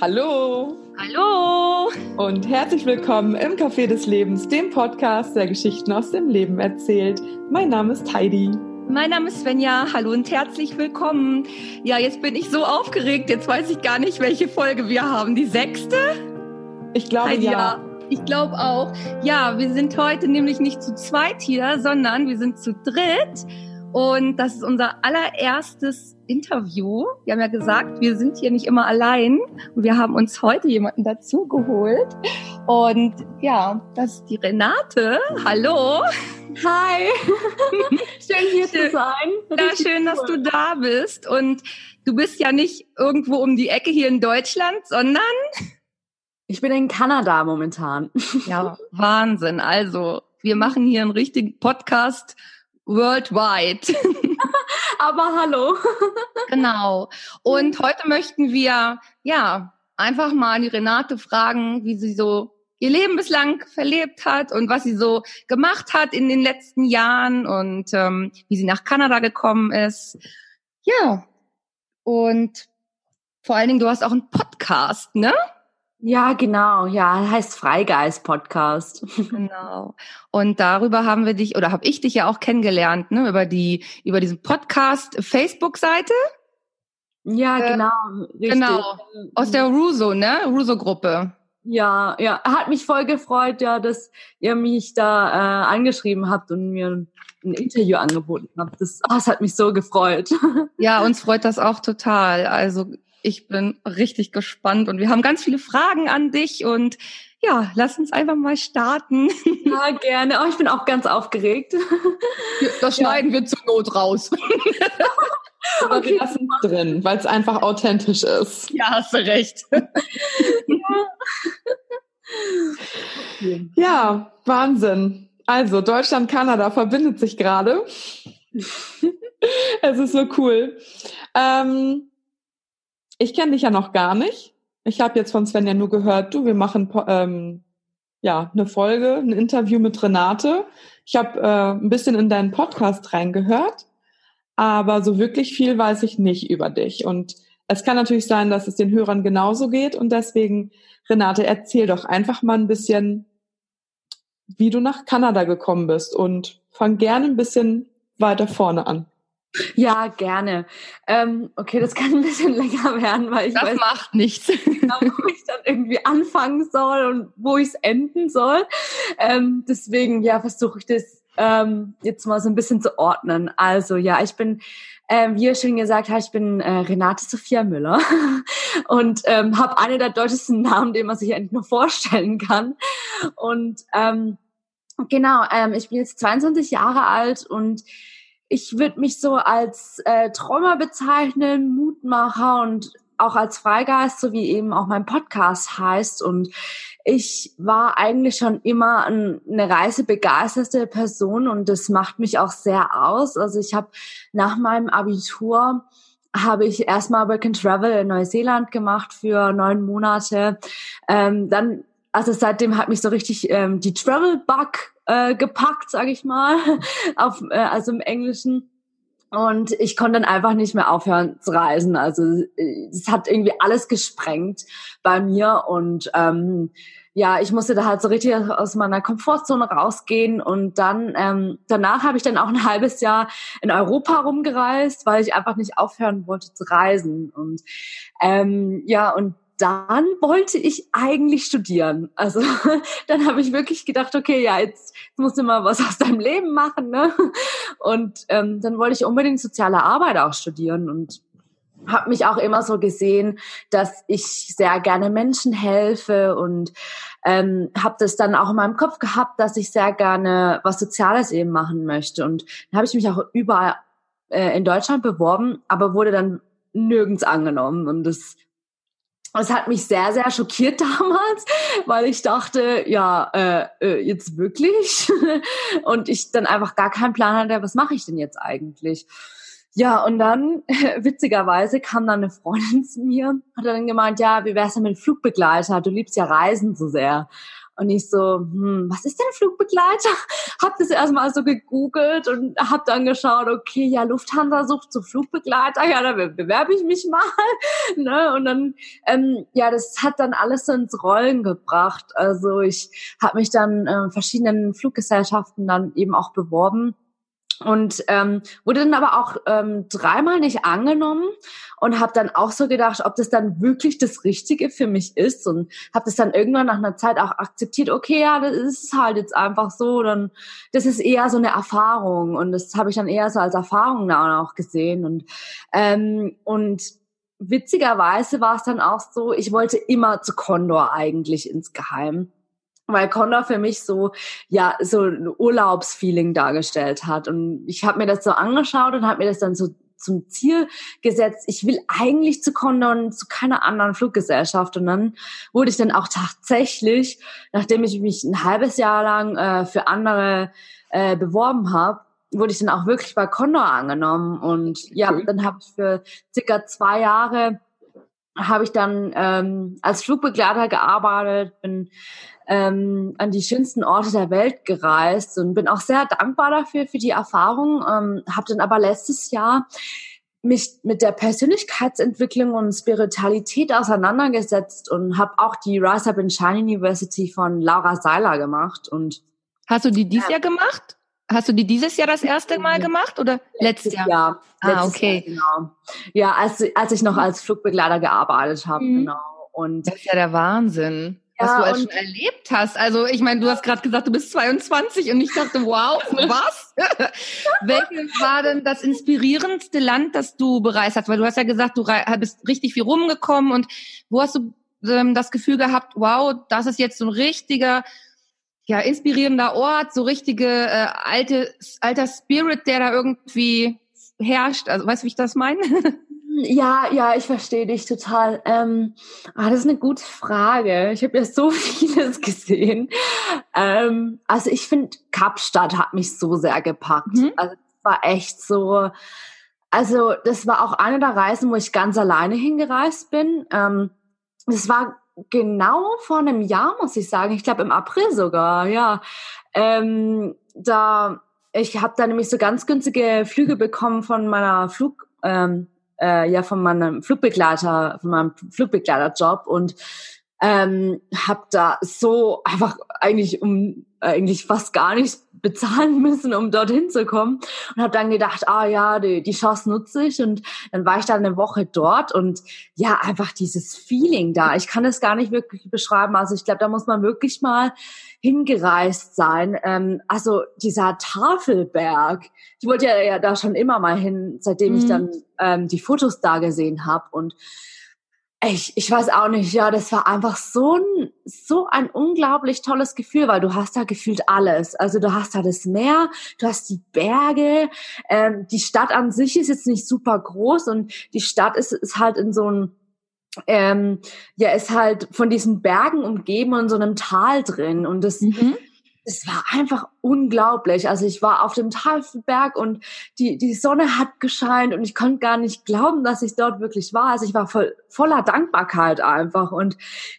Hallo. Hallo. Und herzlich willkommen im Café des Lebens, dem Podcast, der Geschichten aus dem Leben erzählt. Mein Name ist Heidi. Mein Name ist Svenja. Hallo und herzlich willkommen. Ja, jetzt bin ich so aufgeregt. Jetzt weiß ich gar nicht, welche Folge wir haben. Die sechste? Ich glaube Heidi, ja. ja. Ich glaube auch. Ja, wir sind heute nämlich nicht zu zweit hier, sondern wir sind zu dritt. Und das ist unser allererstes Interview. Wir haben ja gesagt, wir sind hier nicht immer allein. Und wir haben uns heute jemanden dazu geholt. Und ja, das ist die Renate. Hallo. Hi. schön hier schön. zu sein. Ja, schön, dass du da bist. Und du bist ja nicht irgendwo um die Ecke hier in Deutschland, sondern ich bin in Kanada momentan. Ja, Wahnsinn. Also, wir machen hier einen richtigen Podcast worldwide. Aber hallo. genau. Und heute möchten wir, ja, einfach mal die Renate fragen, wie sie so ihr Leben bislang verlebt hat und was sie so gemacht hat in den letzten Jahren und ähm, wie sie nach Kanada gekommen ist. Ja. Und vor allen Dingen, du hast auch einen Podcast, ne? Ja, genau. Ja, heißt Freigeist Podcast. Genau. Und darüber haben wir dich oder habe ich dich ja auch kennengelernt, ne, über die über diesen Podcast Facebook Seite. Ja, äh, genau. Richtig. Genau. Aus der Ruso, ne? Ruso Gruppe. Ja, ja, hat mich voll gefreut, ja, dass ihr mich da äh, angeschrieben habt und mir ein, ein Interview angeboten habt. Das, oh, das hat mich so gefreut. Ja, uns freut das auch total. Also ich bin richtig gespannt und wir haben ganz viele Fragen an dich und ja, lass uns einfach mal starten. Ja, gerne. Oh, ich bin auch ganz aufgeregt. Das schneiden ja. wir zur Not raus. Aber okay. wir lassen es drin, weil es einfach authentisch ist. Ja, hast du recht. ja. ja, Wahnsinn. Also Deutschland, Kanada verbindet sich gerade. es ist so cool. Ähm, ich kenne dich ja noch gar nicht. Ich habe jetzt von Sven ja nur gehört, du, wir machen ähm, ja eine Folge, ein Interview mit Renate. Ich habe äh, ein bisschen in deinen Podcast reingehört, aber so wirklich viel weiß ich nicht über dich. Und es kann natürlich sein, dass es den Hörern genauso geht. Und deswegen, Renate, erzähl doch einfach mal ein bisschen, wie du nach Kanada gekommen bist und fang gerne ein bisschen weiter vorne an. Ja, gerne. Ähm, okay, das kann ein bisschen länger werden, weil ich das weiß macht nichts. Genau, wo ich dann irgendwie anfangen soll und wo ich es enden soll. Ähm, deswegen, ja, versuche ich das ähm, jetzt mal so ein bisschen zu ordnen. Also ja, ich bin, ähm, wie ihr schon gesagt habt, ich bin äh, Renate Sophia Müller und ähm, habe einen der deutschesten Namen, den man sich eigentlich nur vorstellen kann. Und ähm, genau, ähm, ich bin jetzt 22 Jahre alt und ich würde mich so als äh, Träumer bezeichnen, Mutmacher und auch als Freigeist, so wie eben auch mein Podcast heißt. Und ich war eigentlich schon immer ein, eine reisebegeisterte Person und das macht mich auch sehr aus. Also ich habe nach meinem Abitur habe ich erstmal Work and Travel in Neuseeland gemacht für neun Monate. Ähm, dann, also seitdem hat mich so richtig ähm, die Travel Bug äh, gepackt, sage ich mal, auf, äh, also im Englischen. Und ich konnte dann einfach nicht mehr aufhören zu reisen. Also es hat irgendwie alles gesprengt bei mir. Und ähm, ja, ich musste da halt so richtig aus meiner Komfortzone rausgehen. Und dann ähm, danach habe ich dann auch ein halbes Jahr in Europa rumgereist, weil ich einfach nicht aufhören wollte zu reisen. Und ähm, ja, und dann wollte ich eigentlich studieren. Also dann habe ich wirklich gedacht, okay, ja, jetzt, jetzt musst du mal was aus deinem Leben machen. Ne? Und ähm, dann wollte ich unbedingt soziale Arbeit auch studieren und habe mich auch immer so gesehen, dass ich sehr gerne Menschen helfe und ähm, habe das dann auch in meinem Kopf gehabt, dass ich sehr gerne was Soziales eben machen möchte. Und dann habe ich mich auch überall äh, in Deutschland beworben, aber wurde dann nirgends angenommen. Und das es hat mich sehr, sehr schockiert damals, weil ich dachte, ja, äh, äh, jetzt wirklich? und ich dann einfach gar keinen Plan hatte, was mache ich denn jetzt eigentlich? Ja, und dann, witzigerweise, kam dann eine Freundin zu mir, hat dann gemeint, ja, wie wär's denn mit Flugbegleiter? Du liebst ja Reisen so sehr. Und ich so, hm, was ist denn Flugbegleiter? hab das erstmal so gegoogelt und hab dann geschaut, okay, ja, Lufthansa sucht so Flugbegleiter, ja, da bewerbe ich mich mal. ne? Und dann, ähm, ja, das hat dann alles so ins Rollen gebracht. Also ich habe mich dann äh, verschiedenen Fluggesellschaften dann eben auch beworben und ähm, wurde dann aber auch ähm, dreimal nicht angenommen und habe dann auch so gedacht, ob das dann wirklich das Richtige für mich ist und habe das dann irgendwann nach einer Zeit auch akzeptiert. Okay, ja, das ist halt jetzt einfach so. Dann das ist eher so eine Erfahrung und das habe ich dann eher so als Erfahrung dann auch gesehen und ähm, und witzigerweise war es dann auch so, ich wollte immer zu Condor eigentlich insgeheim weil Condor für mich so ja so ein Urlaubsfeeling dargestellt hat. Und ich habe mir das so angeschaut und habe mir das dann so zum Ziel gesetzt, ich will eigentlich zu Condor und zu keiner anderen Fluggesellschaft. Und dann wurde ich dann auch tatsächlich, nachdem ich mich ein halbes Jahr lang äh, für andere äh, beworben habe, wurde ich dann auch wirklich bei Condor angenommen. Und ja, dann habe ich für circa zwei Jahre habe ich dann ähm, als Flugbegleiter gearbeitet, bin ähm, an die schönsten Orte der Welt gereist und bin auch sehr dankbar dafür, für die Erfahrung. Ähm, habe dann aber letztes Jahr mich mit der Persönlichkeitsentwicklung und Spiritualität auseinandergesetzt und habe auch die Rise Up in Shine University von Laura Seiler gemacht. Und Hast du die dieses ja. Jahr gemacht? Hast du die dieses Jahr das erste Mal gemacht oder letztes, letztes Jahr? Jahr? Ah, okay. Jahr, genau. Ja, als, als ich noch als Flugbegleiter gearbeitet habe, mhm. genau. Und das ist ja der Wahnsinn was ja, du als schon erlebt hast. Also ich meine, du hast gerade gesagt, du bist 22 und ich dachte, wow, was? Welches war denn das inspirierendste Land, das du bereist hast? Weil du hast ja gesagt, du bist richtig viel rumgekommen und wo hast du ähm, das Gefühl gehabt, wow, das ist jetzt so ein richtiger, ja, inspirierender Ort, so richtige äh, alte, alter Spirit, der da irgendwie herrscht. Also weißt du, wie ich das meine? Ja, ja, ich verstehe dich total. Ähm, ah, das ist eine gute Frage. Ich habe ja so vieles gesehen. Ähm, also ich finde, Kapstadt hat mich so sehr gepackt. Mhm. Also es war echt so. Also das war auch eine der Reisen, wo ich ganz alleine hingereist bin. Ähm, das war genau vor einem Jahr, muss ich sagen. Ich glaube im April sogar. Ja, ähm, da ich habe da nämlich so ganz günstige Flüge bekommen von meiner Flug. Ähm, äh, ja von meinem Flugbegleiter, von meinem Flugbegleiterjob. Und ähm, habe da so einfach eigentlich um eigentlich fast gar nichts bezahlen müssen, um dorthin zu kommen und habe dann gedacht, ah ja, die, die Chance nutze ich und dann war ich dann eine Woche dort und ja, einfach dieses Feeling da. Ich kann es gar nicht wirklich beschreiben. Also ich glaube, da muss man wirklich mal hingereist sein. Ähm, also dieser Tafelberg, ich wollte ja, ja da schon immer mal hin, seitdem mhm. ich dann ähm, die Fotos da gesehen habe und ich, ich weiß auch nicht, ja, das war einfach so ein, so ein unglaublich tolles Gefühl, weil du hast da gefühlt alles. Also du hast da das Meer, du hast die Berge, ähm, die Stadt an sich ist jetzt nicht super groß und die Stadt ist, ist halt in so einem ähm, ja, ist halt von diesen Bergen umgeben und so einem Tal drin. Und das, mhm. es war einfach unglaublich. Also ich war auf dem Talberg und die, die Sonne hat gescheint und ich konnte gar nicht glauben, dass ich dort wirklich war. Also ich war voll, voller Dankbarkeit einfach. Und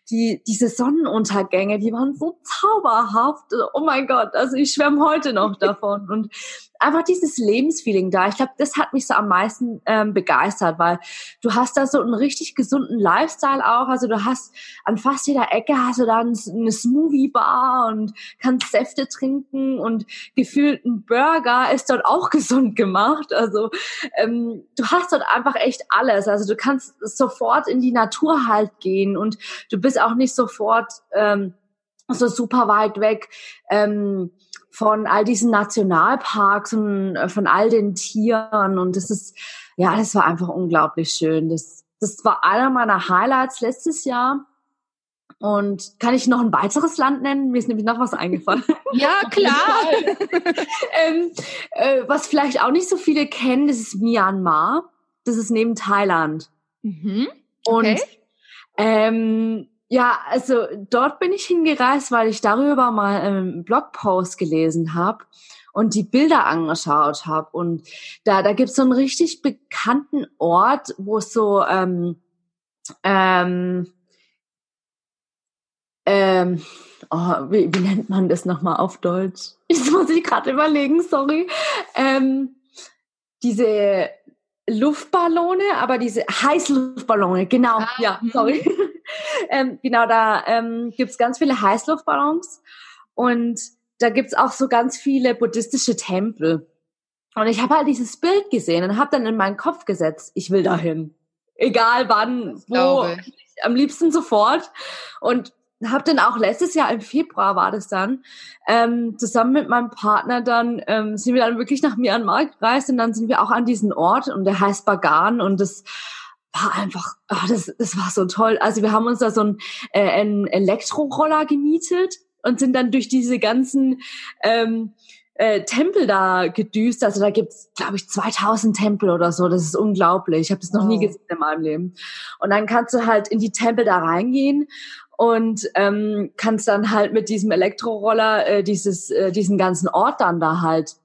die, diese Sonnenuntergänge, die waren so zauberhaft. Oh mein Gott, also ich schwärme heute noch davon. Und einfach dieses Lebensfeeling da. Ich glaube, das hat mich so am meisten ähm, begeistert, weil du hast da so einen richtig gesunden Lifestyle auch. Also du hast an fast jeder Ecke hast du dann eine Smoothie-Bar und kannst Säfte trinken und gefühlt ein Burger ist dort auch gesund gemacht. Also ähm, du hast dort einfach echt alles. Also du kannst sofort in die Natur halt gehen und du bist auch nicht sofort ähm, so super weit weg. Ähm, von all diesen Nationalparks und äh, von all den Tieren und das ist, ja, das war einfach unglaublich schön. Das, das war einer meiner Highlights letztes Jahr. Und kann ich noch ein weiteres Land nennen? Mir ist nämlich noch was eingefallen. Ja, klar. ähm, äh, was vielleicht auch nicht so viele kennen, das ist Myanmar. Das ist neben Thailand. Mhm. Okay. Und ähm, ja, also dort bin ich hingereist, weil ich darüber mal einen Blogpost gelesen habe und die Bilder angeschaut habe. Und da, da gibt's so einen richtig bekannten Ort, wo es so ähm, ähm, ähm, oh, wie, wie nennt man das nochmal auf Deutsch? Jetzt muss ich gerade überlegen, sorry. Ähm, diese Luftballone, aber diese Heißluftballone, genau, ah, ja, mhm. sorry. ähm, genau, da ähm, gibt ganz viele Heißluftballons und da gibt's auch so ganz viele buddhistische Tempel. Und ich habe halt dieses Bild gesehen und habe dann in meinen Kopf gesetzt, ich will dahin. Egal wann, wo, am liebsten sofort. Und habe dann auch letztes Jahr im Februar war das dann, ähm, zusammen mit meinem Partner dann, ähm, sind wir dann wirklich nach Myanmar gereist und dann sind wir auch an diesen Ort und der heißt Bagan und das war einfach, oh, das, das war so toll. Also wir haben uns da so ein, äh, einen Elektroroller gemietet und sind dann durch diese ganzen ähm, äh, Tempel da gedüst. Also da gibt's, glaube ich, 2000 Tempel oder so. Das ist unglaublich. Ich habe das noch oh. nie gesehen in meinem Leben. Und dann kannst du halt in die Tempel da reingehen und ähm, kannst dann halt mit diesem Elektroroller äh, dieses, äh, diesen ganzen Ort dann da halt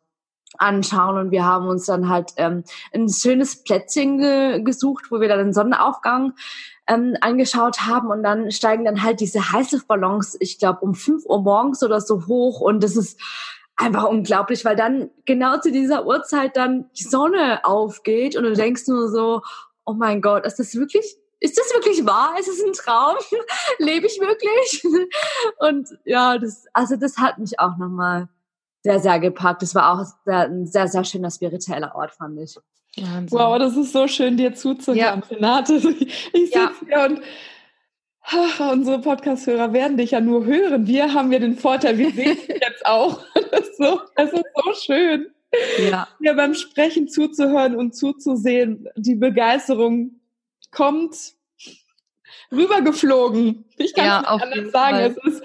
anschauen. Und wir haben uns dann halt ähm, ein schönes Plätzchen ge gesucht, wo wir dann den Sonnenaufgang ähm, angeschaut haben. Und dann steigen dann halt diese Heißluftballons, ich glaube um fünf Uhr morgens oder so hoch. Und das ist einfach unglaublich, weil dann genau zu dieser Uhrzeit dann die Sonne aufgeht. Und du denkst nur so, oh mein Gott, ist das wirklich ist das wirklich wahr? Ist es ein Traum? Lebe ich wirklich? Und ja, das, also das hat mich auch nochmal sehr, sehr gepackt. Das war auch sehr, ein sehr, sehr schöner spiritueller Ort, fand ich. Wahnsinn. Wow, das ist so schön, dir zuzuhören, ja. Renate. Ich, ich ja. sitze hier und ach, unsere Podcast-Hörer werden dich ja nur hören. Wir haben ja den Vorteil, wir sehen dich jetzt auch. Das ist, so, das ist so schön. Ja. Mir beim Sprechen zuzuhören und zuzusehen, die Begeisterung kommt rübergeflogen. Ich kann ja, es nicht anders sagen. Es ist,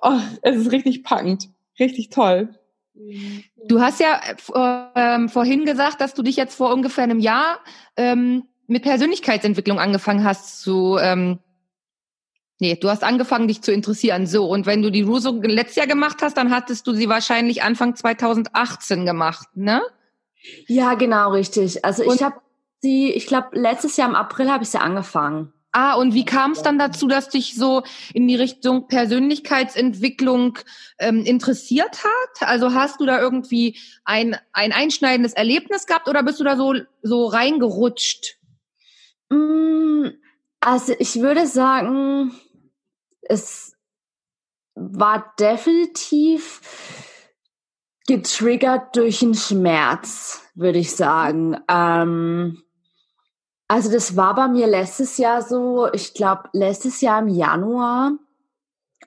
oh, es ist richtig packend. Richtig toll. Du hast ja äh, vorhin gesagt, dass du dich jetzt vor ungefähr einem Jahr ähm, mit Persönlichkeitsentwicklung angefangen hast zu. Ähm, nee, du hast angefangen, dich zu interessieren. So, und wenn du die Ruso letztes Jahr gemacht hast, dann hattest du sie wahrscheinlich Anfang 2018 gemacht, ne? Ja, genau, richtig. Also und ich habe sie, ich glaube, letztes Jahr im April habe ich sie angefangen. Ah, und wie kam es dann dazu, dass dich so in die Richtung Persönlichkeitsentwicklung ähm, interessiert hat? Also hast du da irgendwie ein, ein einschneidendes Erlebnis gehabt oder bist du da so, so reingerutscht? Mm, also ich würde sagen, es war definitiv getriggert durch einen Schmerz, würde ich sagen. Ähm, also das war bei mir letztes Jahr so, ich glaube letztes Jahr im Januar,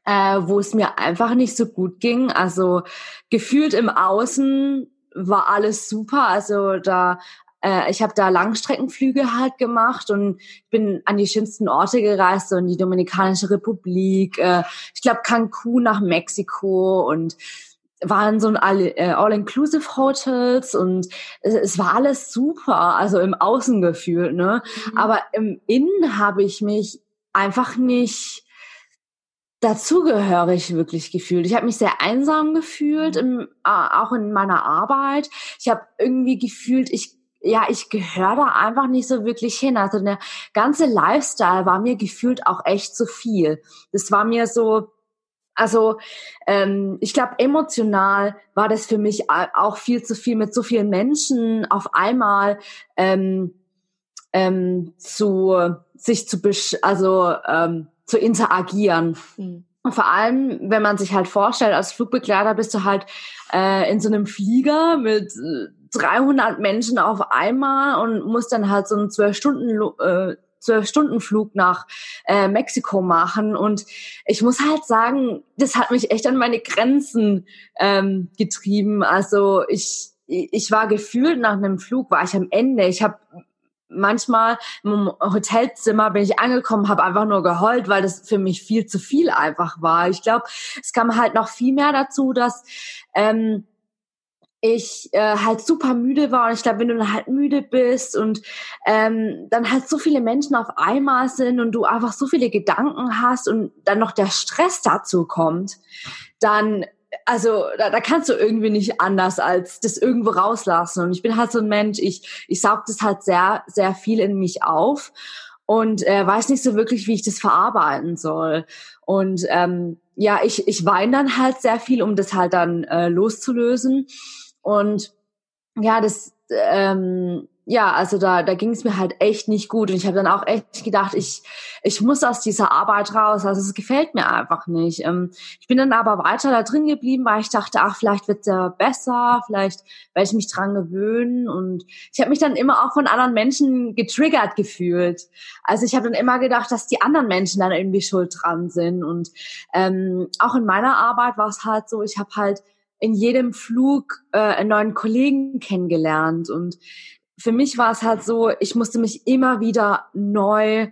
äh, wo es mir einfach nicht so gut ging. Also gefühlt im Außen war alles super. Also da äh, ich habe da Langstreckenflüge halt gemacht und bin an die schönsten Orte gereist, so in die Dominikanische Republik, äh, ich glaube Cancun nach Mexiko und waren so ein äh, All-Inclusive-Hotels und es war alles super, also im Außengefühl, ne? Mhm. Aber im Innen habe ich mich einfach nicht dazugehörig wirklich gefühlt. Ich habe mich sehr einsam gefühlt, mhm. im, auch in meiner Arbeit. Ich habe irgendwie gefühlt, ich ja, ich gehöre da einfach nicht so wirklich hin. Also der ganze Lifestyle war mir gefühlt auch echt zu viel. Das war mir so, also ähm, ich glaube, emotional war das für mich auch viel zu viel mit so vielen Menschen auf einmal ähm, ähm, zu sich zu besch also ähm, zu interagieren. Mhm. Und vor allem, wenn man sich halt vorstellt, als Flugbegleiter bist du halt äh, in so einem Flieger mit 300 Menschen auf einmal und musst dann halt so einen zwölf Stunden äh, zwölf Stunden Flug nach äh, Mexiko machen. Und ich muss halt sagen, das hat mich echt an meine Grenzen ähm, getrieben. Also ich, ich war gefühlt nach einem Flug, war ich am Ende. Ich habe manchmal im Hotelzimmer bin ich angekommen, habe einfach nur geheult, weil das für mich viel zu viel einfach war. Ich glaube, es kam halt noch viel mehr dazu, dass ähm, ich äh, halt super müde war und ich glaube, wenn du dann halt müde bist und ähm, dann halt so viele Menschen auf einmal sind und du einfach so viele Gedanken hast und dann noch der Stress dazu kommt, dann also da, da kannst du irgendwie nicht anders als das irgendwo rauslassen und ich bin halt so ein Mensch, ich ich saug das halt sehr sehr viel in mich auf und äh, weiß nicht so wirklich, wie ich das verarbeiten soll. Und ähm, ja, ich, ich weine dann halt sehr viel, um das halt dann äh, loszulösen. Und ja, das ähm, ja, also da, da ging es mir halt echt nicht gut. Und ich habe dann auch echt gedacht, ich, ich muss aus dieser Arbeit raus. Also es gefällt mir einfach nicht. Ähm, ich bin dann aber weiter da drin geblieben, weil ich dachte, ach, vielleicht wird's ja besser, vielleicht werde ich mich dran gewöhnen. Und ich habe mich dann immer auch von anderen Menschen getriggert gefühlt. Also ich habe dann immer gedacht, dass die anderen Menschen dann irgendwie schuld dran sind. Und ähm, auch in meiner Arbeit war es halt so, ich habe halt in jedem Flug äh, einen neuen Kollegen kennengelernt und für mich war es halt so, ich musste mich immer wieder neu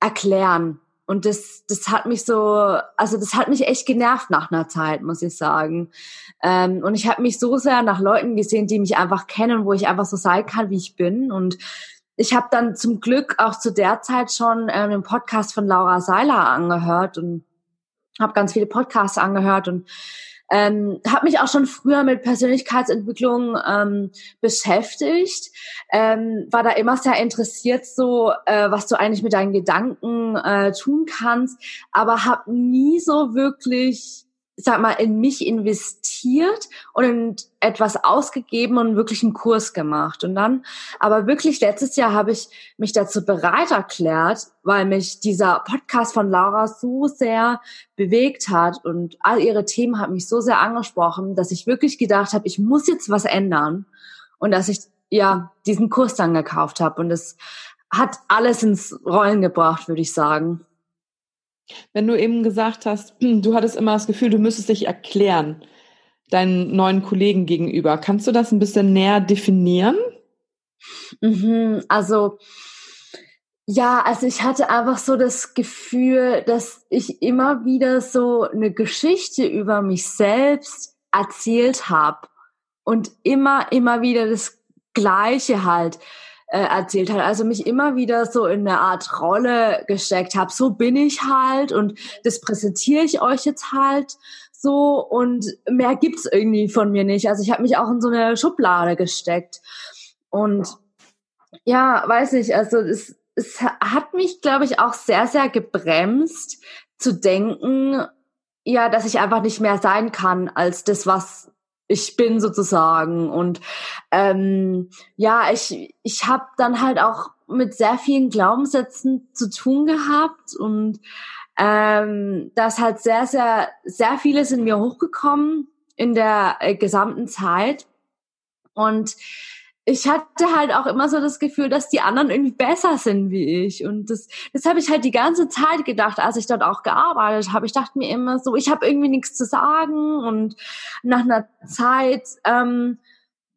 erklären. Und das, das hat mich so, also das hat mich echt genervt nach einer Zeit, muss ich sagen. Ähm, und ich habe mich so sehr nach Leuten gesehen, die mich einfach kennen, wo ich einfach so sein kann, wie ich bin. Und ich habe dann zum Glück auch zu der Zeit schon ähm, den Podcast von Laura Seiler angehört und habe ganz viele Podcasts angehört und ähm, habe mich auch schon früher mit Persönlichkeitsentwicklung ähm, beschäftigt, ähm, war da immer sehr interessiert, so äh, was du eigentlich mit deinen Gedanken äh, tun kannst, aber habe nie so wirklich sag mal, in mich investiert und etwas ausgegeben und wirklich einen Kurs gemacht. Und dann, aber wirklich letztes Jahr habe ich mich dazu bereit erklärt, weil mich dieser Podcast von Laura so sehr bewegt hat und all ihre Themen hat mich so sehr angesprochen, dass ich wirklich gedacht habe, ich muss jetzt was ändern und dass ich ja diesen Kurs dann gekauft habe und es hat alles ins Rollen gebracht, würde ich sagen. Wenn du eben gesagt hast, du hattest immer das Gefühl, du müsstest dich erklären deinen neuen Kollegen gegenüber. Kannst du das ein bisschen näher definieren? Mhm, also ja, also ich hatte einfach so das Gefühl, dass ich immer wieder so eine Geschichte über mich selbst erzählt habe und immer, immer wieder das Gleiche halt äh, erzählt hat. Also mich immer wieder so in eine Art Rolle gesteckt habe. So bin ich halt und das präsentiere ich euch jetzt halt so und mehr gibt's irgendwie von mir nicht. Also ich habe mich auch in so eine Schublade gesteckt und ja, weiß ich, also es, es hat mich, glaube ich, auch sehr, sehr gebremst zu denken, ja, dass ich einfach nicht mehr sein kann als das, was ich bin sozusagen. Und ähm, ja, ich, ich habe dann halt auch mit sehr vielen Glaubenssätzen zu tun gehabt und ähm, das hat sehr, sehr, sehr vieles in mir hochgekommen in der äh, gesamten Zeit. Und ich hatte halt auch immer so das Gefühl, dass die anderen irgendwie besser sind wie ich. Und das, das habe ich halt die ganze Zeit gedacht, als ich dort auch gearbeitet habe. Ich dachte mir immer so, ich habe irgendwie nichts zu sagen. Und nach einer Zeit, ähm,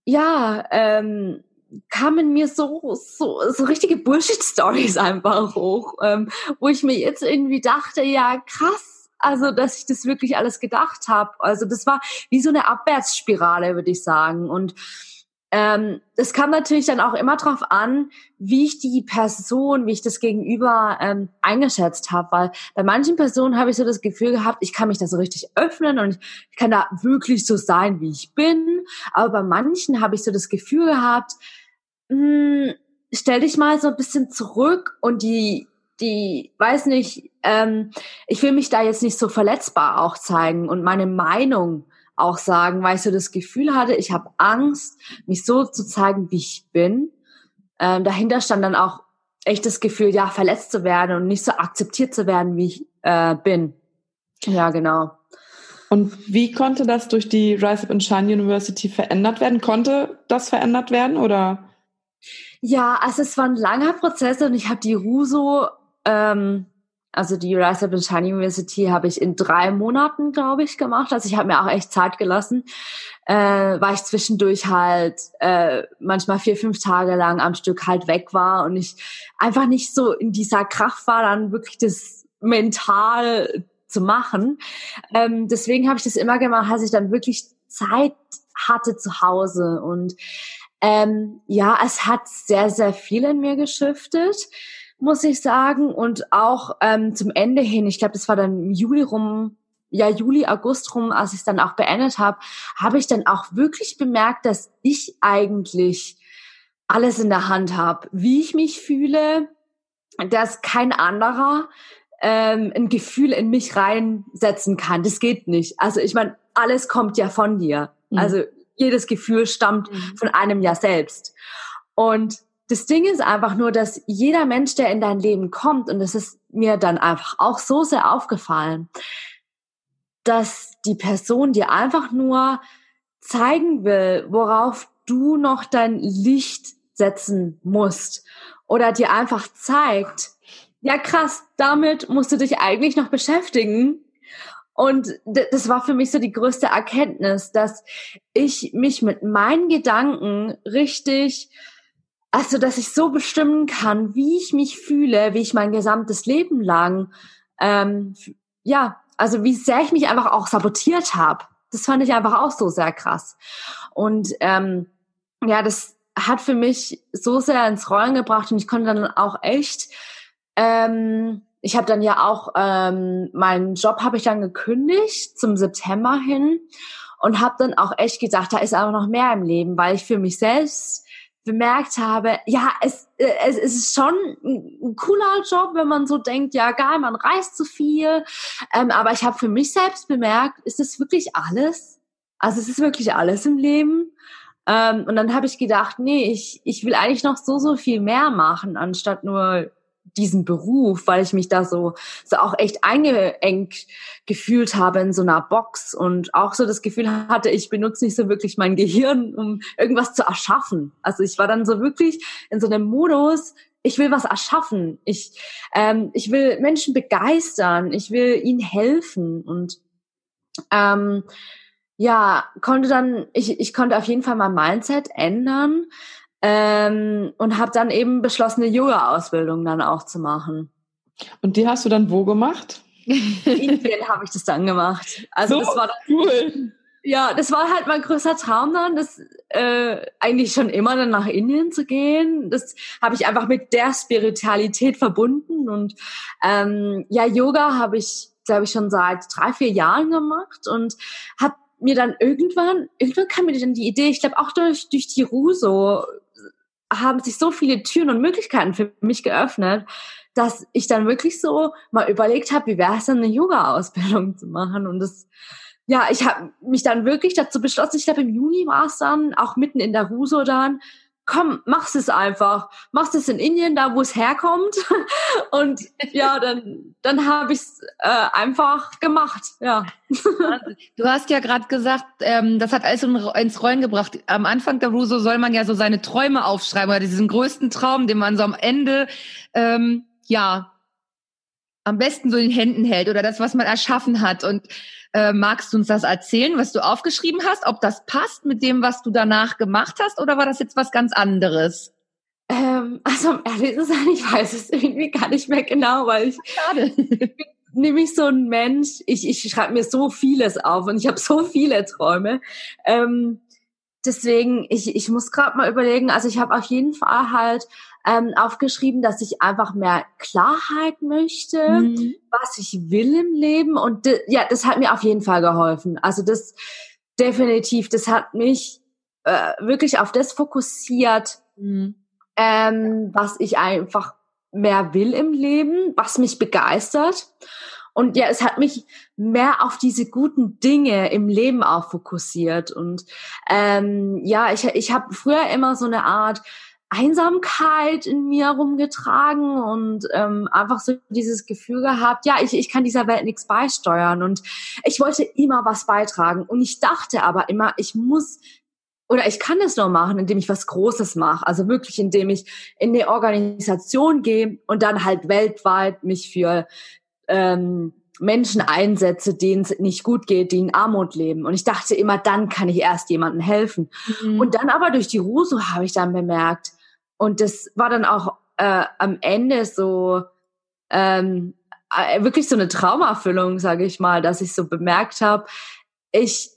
ja, ähm, kamen mir so, so, so richtige Bullshit-Stories einfach hoch, ähm, wo ich mir jetzt irgendwie dachte, ja, krass, also dass ich das wirklich alles gedacht habe. Also das war wie so eine Abwärtsspirale, würde ich sagen. Und ähm, es kam natürlich dann auch immer darauf an, wie ich die Person, wie ich das Gegenüber ähm, eingeschätzt habe, weil bei manchen Personen habe ich so das Gefühl gehabt, ich kann mich da so richtig öffnen und ich kann da wirklich so sein, wie ich bin. Aber bei manchen habe ich so das Gefühl gehabt, mh, hm, stell dich mal so ein bisschen zurück und die die, weiß nicht, ähm, ich will mich da jetzt nicht so verletzbar auch zeigen und meine Meinung auch sagen, weil ich so das Gefühl hatte, ich habe Angst, mich so zu zeigen, wie ich bin. Ähm, dahinter stand dann auch echt das Gefühl, ja, verletzt zu werden und nicht so akzeptiert zu werden, wie ich äh, bin. Ja, genau. Und wie konnte das durch die Rise Up and Shine University verändert werden? Konnte das verändert werden oder? Ja, also es war ein langer Prozess und ich habe die Ruso ähm, also die Rise Up in Shine University habe ich in drei Monaten, glaube ich, gemacht. Also ich habe mir auch echt Zeit gelassen, äh, weil ich zwischendurch halt äh, manchmal vier, fünf Tage lang am Stück halt weg war und ich einfach nicht so in dieser Kraft war, dann wirklich das mental zu machen. Ähm, deswegen habe ich das immer gemacht, als ich dann wirklich Zeit hatte zu Hause. Und ähm, ja, es hat sehr, sehr viel in mir geschiftet muss ich sagen. Und auch ähm, zum Ende hin, ich glaube, das war dann im Juli rum, ja, Juli, August rum, als ich es dann auch beendet habe, habe ich dann auch wirklich bemerkt, dass ich eigentlich alles in der Hand habe, wie ich mich fühle, dass kein anderer ähm, ein Gefühl in mich reinsetzen kann. Das geht nicht. Also ich meine, alles kommt ja von dir. Mhm. Also jedes Gefühl stammt mhm. von einem ja selbst. Und das Ding ist einfach nur, dass jeder Mensch, der in dein Leben kommt, und das ist mir dann einfach auch so sehr aufgefallen, dass die Person dir einfach nur zeigen will, worauf du noch dein Licht setzen musst. Oder dir einfach zeigt, ja krass, damit musst du dich eigentlich noch beschäftigen. Und das war für mich so die größte Erkenntnis, dass ich mich mit meinen Gedanken richtig, also dass ich so bestimmen kann, wie ich mich fühle, wie ich mein gesamtes Leben lang, ähm, ja, also wie sehr ich mich einfach auch sabotiert habe. Das fand ich einfach auch so sehr krass. Und ähm, ja, das hat für mich so sehr ins Rollen gebracht und ich konnte dann auch echt ähm, ich habe dann ja auch ähm, meinen Job habe ich dann gekündigt zum September hin und habe dann auch echt gedacht, da ist aber noch mehr im Leben, weil ich für mich selbst bemerkt habe, ja, es, äh, es, es ist schon ein cooler Job, wenn man so denkt, ja, geil, man reist zu viel. Ähm, aber ich habe für mich selbst bemerkt, ist das wirklich alles? Also es ist wirklich alles im Leben. Ähm, und dann habe ich gedacht, nee, ich, ich will eigentlich noch so, so viel mehr machen, anstatt nur diesen Beruf, weil ich mich da so, so auch echt eingeengt gefühlt habe in so einer Box und auch so das Gefühl hatte, ich benutze nicht so wirklich mein Gehirn, um irgendwas zu erschaffen. Also ich war dann so wirklich in so einem Modus, ich will was erschaffen, ich, ähm, ich will Menschen begeistern, ich will ihnen helfen. Und ähm, ja, konnte dann, ich, ich konnte auf jeden Fall mein Mindset ändern ähm, und habe dann eben beschlossen, eine Yoga-Ausbildung dann auch zu machen. Und die hast du dann wo gemacht? In Indien habe ich das dann gemacht. Also so das war dann, cool. Ja, das war halt mein größter Traum dann, das äh, eigentlich schon immer dann nach Indien zu gehen. Das habe ich einfach mit der Spiritualität verbunden und ähm, ja, Yoga habe ich, glaube ich, schon seit drei, vier Jahren gemacht und habe mir dann irgendwann, irgendwann kam mir dann die Idee, ich glaube auch durch, durch die Ruso haben sich so viele Türen und Möglichkeiten für mich geöffnet, dass ich dann wirklich so mal überlegt habe, wie wäre es denn eine Yoga-Ausbildung zu machen? Und das ja, ich habe mich dann wirklich dazu beschlossen, ich glaube im Juni war es dann, auch mitten in der Ruso dann, komm, mach's es einfach. Mach's es in Indien, da wo es herkommt. Und ja, dann, dann habe ich es äh, einfach gemacht. Ja. Du hast ja gerade gesagt, ähm, das hat alles ins Rollen gebracht. Am Anfang der Ruso soll man ja so seine Träume aufschreiben oder diesen größten Traum, den man so am Ende ähm, ja am besten so in den Händen hält oder das, was man erschaffen hat. Und äh, magst du uns das erzählen, was du aufgeschrieben hast? Ob das passt mit dem, was du danach gemacht hast, oder war das jetzt was ganz anderes? Ähm, also um ehrlich zu sein, ich weiß es irgendwie gar nicht mehr genau, weil ich, Schade. nämlich so ein Mensch, ich, ich schreibe mir so vieles auf und ich habe so viele Träume. Ähm, deswegen, ich, ich muss gerade mal überlegen, also ich habe auf jeden Fall halt ähm, aufgeschrieben, dass ich einfach mehr Klarheit möchte, mhm. was ich will im Leben. Und ja, das hat mir auf jeden Fall geholfen. Also das definitiv, das hat mich äh, wirklich auf das fokussiert, mhm. ähm, was ich einfach mehr will im Leben, was mich begeistert. Und ja, es hat mich mehr auf diese guten Dinge im Leben auch fokussiert. Und ähm, ja, ich, ich habe früher immer so eine Art Einsamkeit in mir rumgetragen und ähm, einfach so dieses Gefühl gehabt, ja, ich, ich kann dieser Welt nichts beisteuern und ich wollte immer was beitragen und ich dachte aber immer, ich muss oder ich kann es nur machen, indem ich was Großes mache, also wirklich indem ich in eine Organisation gehe und dann halt weltweit mich für ähm, Menschen einsetze, denen es nicht gut geht, die in Armut leben. Und ich dachte immer, dann kann ich erst jemandem helfen. Mhm. Und dann aber durch die Ruso habe ich dann bemerkt, und das war dann auch äh, am Ende so ähm, äh, wirklich so eine Traumerfüllung, sage ich mal, dass ich so bemerkt habe, ich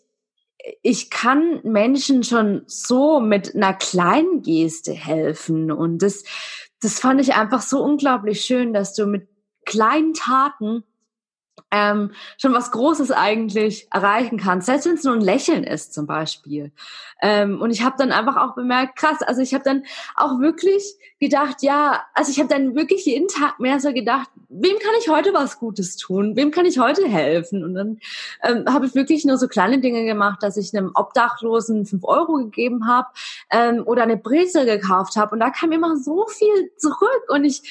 ich kann Menschen schon so mit einer kleinen Geste helfen. Und das das fand ich einfach so unglaublich schön, dass du mit kleinen Taten ähm, schon was Großes eigentlich erreichen kann, selbst wenn es nur ein Lächeln ist zum Beispiel. Ähm, und ich habe dann einfach auch bemerkt, krass, also ich habe dann auch wirklich gedacht, ja, also ich habe dann wirklich jeden Tag mehr so gedacht, wem kann ich heute was Gutes tun? Wem kann ich heute helfen? Und dann ähm, habe ich wirklich nur so kleine Dinge gemacht, dass ich einem Obdachlosen fünf Euro gegeben habe ähm, oder eine Brezel gekauft habe. Und da kam immer so viel zurück und ich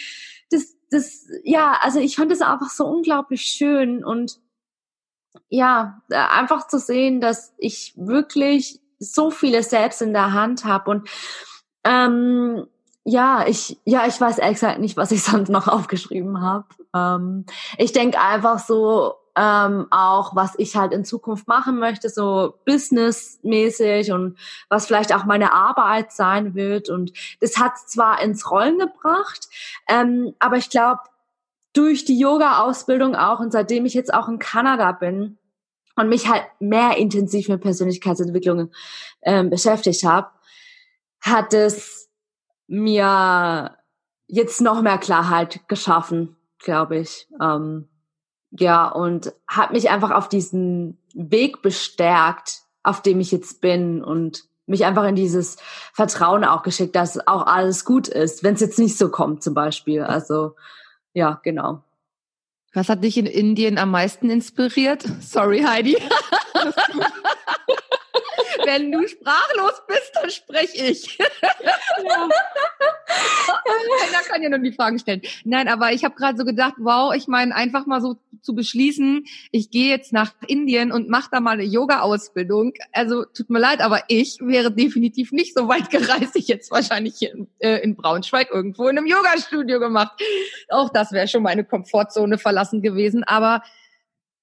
das, das, ja, also ich fand es einfach so unglaublich schön und ja, einfach zu sehen, dass ich wirklich so vieles selbst in der Hand habe und ähm, ja, ich ja, ich weiß exakt nicht, was ich sonst noch aufgeschrieben habe. Ähm, ich denke einfach so, ähm, auch was ich halt in Zukunft machen möchte, so businessmäßig und was vielleicht auch meine Arbeit sein wird. Und das hat zwar ins Rollen gebracht, ähm, aber ich glaube, durch die Yoga-Ausbildung auch und seitdem ich jetzt auch in Kanada bin und mich halt mehr intensiv mit Persönlichkeitsentwicklung ähm, beschäftigt habe, hat es mir jetzt noch mehr Klarheit geschaffen, glaube ich. Ähm, ja, und hat mich einfach auf diesen Weg bestärkt, auf dem ich jetzt bin und mich einfach in dieses Vertrauen auch geschickt, dass auch alles gut ist, wenn es jetzt nicht so kommt zum Beispiel. Also ja, genau. Was hat dich in Indien am meisten inspiriert? Sorry, Heidi. Wenn du sprachlos bist, dann spreche ich. Ja. Keiner kann ja nur die Fragen stellen. Nein, aber ich habe gerade so gedacht, wow, ich meine, einfach mal so zu beschließen, ich gehe jetzt nach Indien und mache da mal eine Yoga-Ausbildung. Also tut mir leid, aber ich wäre definitiv nicht so weit gereist. Ich jetzt wahrscheinlich hier in, äh, in Braunschweig irgendwo in einem Yoga-Studio gemacht. Auch das wäre schon meine Komfortzone verlassen gewesen. Aber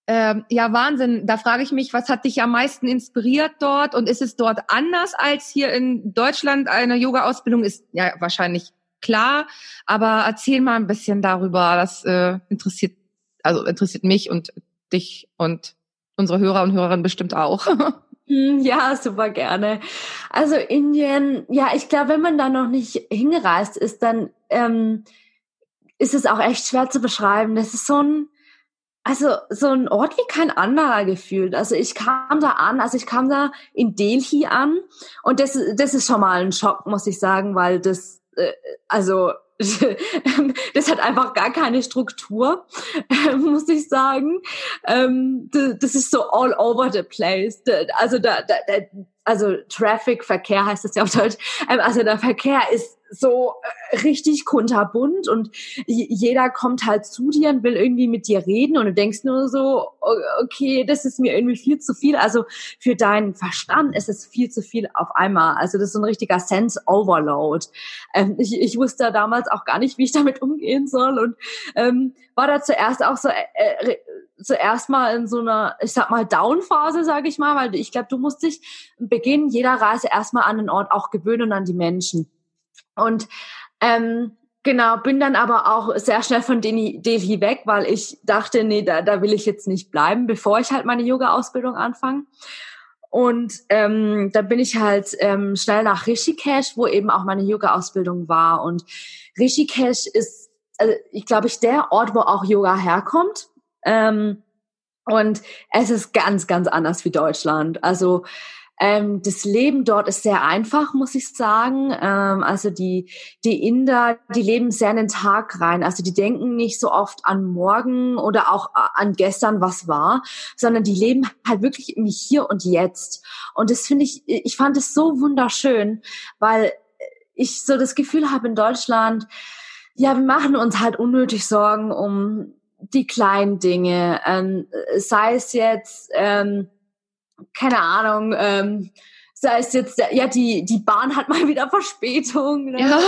ähm, ja, Wahnsinn. Da frage ich mich, was hat dich am meisten inspiriert dort? Und ist es dort anders als hier in Deutschland? Eine Yoga-Ausbildung ist ja wahrscheinlich klar, aber erzähl mal ein bisschen darüber. Das äh, interessiert, also interessiert mich und dich und unsere Hörer und Hörerinnen bestimmt auch. Hm, ja, super gerne. Also Indien, ja, ich glaube, wenn man da noch nicht hingereist ist, dann ähm, ist es auch echt schwer zu beschreiben. Das ist so ein also so ein Ort wie kein anderer gefühlt. Also ich kam da an, also ich kam da in Delhi an und das, das ist schon mal ein Schock, muss ich sagen, weil das, äh, also das hat einfach gar keine Struktur, muss ich sagen. Ähm, das ist so all over the place. Also da, da, also Traffic, Verkehr heißt das ja auf Deutsch. Ähm, also der Verkehr ist so äh, richtig kunterbunt und jeder kommt halt zu dir und will irgendwie mit dir reden und du denkst nur so, okay, das ist mir irgendwie viel zu viel. Also für deinen Verstand ist es viel zu viel auf einmal. Also das ist ein richtiger Sense Overload. Ähm, ich, ich wusste damals auch gar nicht, wie ich damit umgehen soll und ähm, war da zuerst auch so äh, äh zuerst mal in so einer, ich sag mal, Down-Phase, sage ich mal, weil ich glaube, du musst dich Beginn jeder Reise erstmal an den Ort auch gewöhnen und an die Menschen. Und ähm, genau, bin dann aber auch sehr schnell von Delhi weg, weil ich dachte, nee, da, da will ich jetzt nicht bleiben, bevor ich halt meine Yoga-Ausbildung anfange. Und ähm, da bin ich halt ähm, schnell nach Rishikesh, wo eben auch meine Yoga-Ausbildung war. Und Rishikesh ist, also ich glaube ich, der Ort, wo auch Yoga herkommt. Ähm, und es ist ganz, ganz anders wie Deutschland. Also ähm, das Leben dort ist sehr einfach, muss ich sagen. Ähm, also die, die Inder, die leben sehr in den Tag rein. Also die denken nicht so oft an morgen oder auch äh, an gestern, was war, sondern die leben halt wirklich im Hier und Jetzt. Und das finde ich, ich fand es so wunderschön, weil ich so das Gefühl habe in Deutschland, ja, wir machen uns halt unnötig Sorgen um die kleinen Dinge, ähm, sei es jetzt, ähm, keine Ahnung, ähm, sei es jetzt, ja, die, die Bahn hat mal wieder Verspätung. Ne? Ja.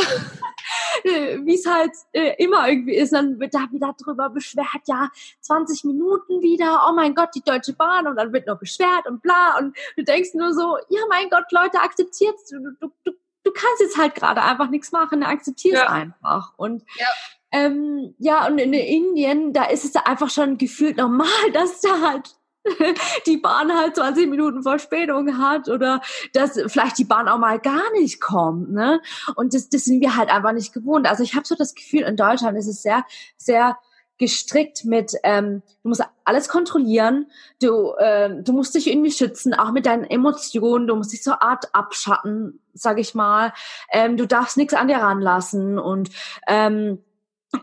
Wie es halt äh, immer irgendwie ist, dann wird da wieder drüber beschwert, ja, 20 Minuten wieder, oh mein Gott, die Deutsche Bahn und dann wird noch beschwert und bla und du denkst nur so, ja mein Gott, Leute, akzeptiert's, du, du, du, du kannst jetzt halt gerade einfach nichts machen, akzeptier's ja. einfach. Und ja. Ähm, ja, und in Indien, da ist es einfach schon gefühlt normal, dass da halt die Bahn halt 20 Minuten Verspätung hat oder dass vielleicht die Bahn auch mal gar nicht kommt. Ne? Und das, das sind wir halt einfach nicht gewohnt. Also ich habe so das Gefühl, in Deutschland ist es sehr, sehr gestrickt mit, ähm, du musst alles kontrollieren, du, äh, du musst dich irgendwie schützen, auch mit deinen Emotionen, du musst dich so Art abschatten, sag ich mal. Ähm, du darfst nichts an dir ranlassen und ähm,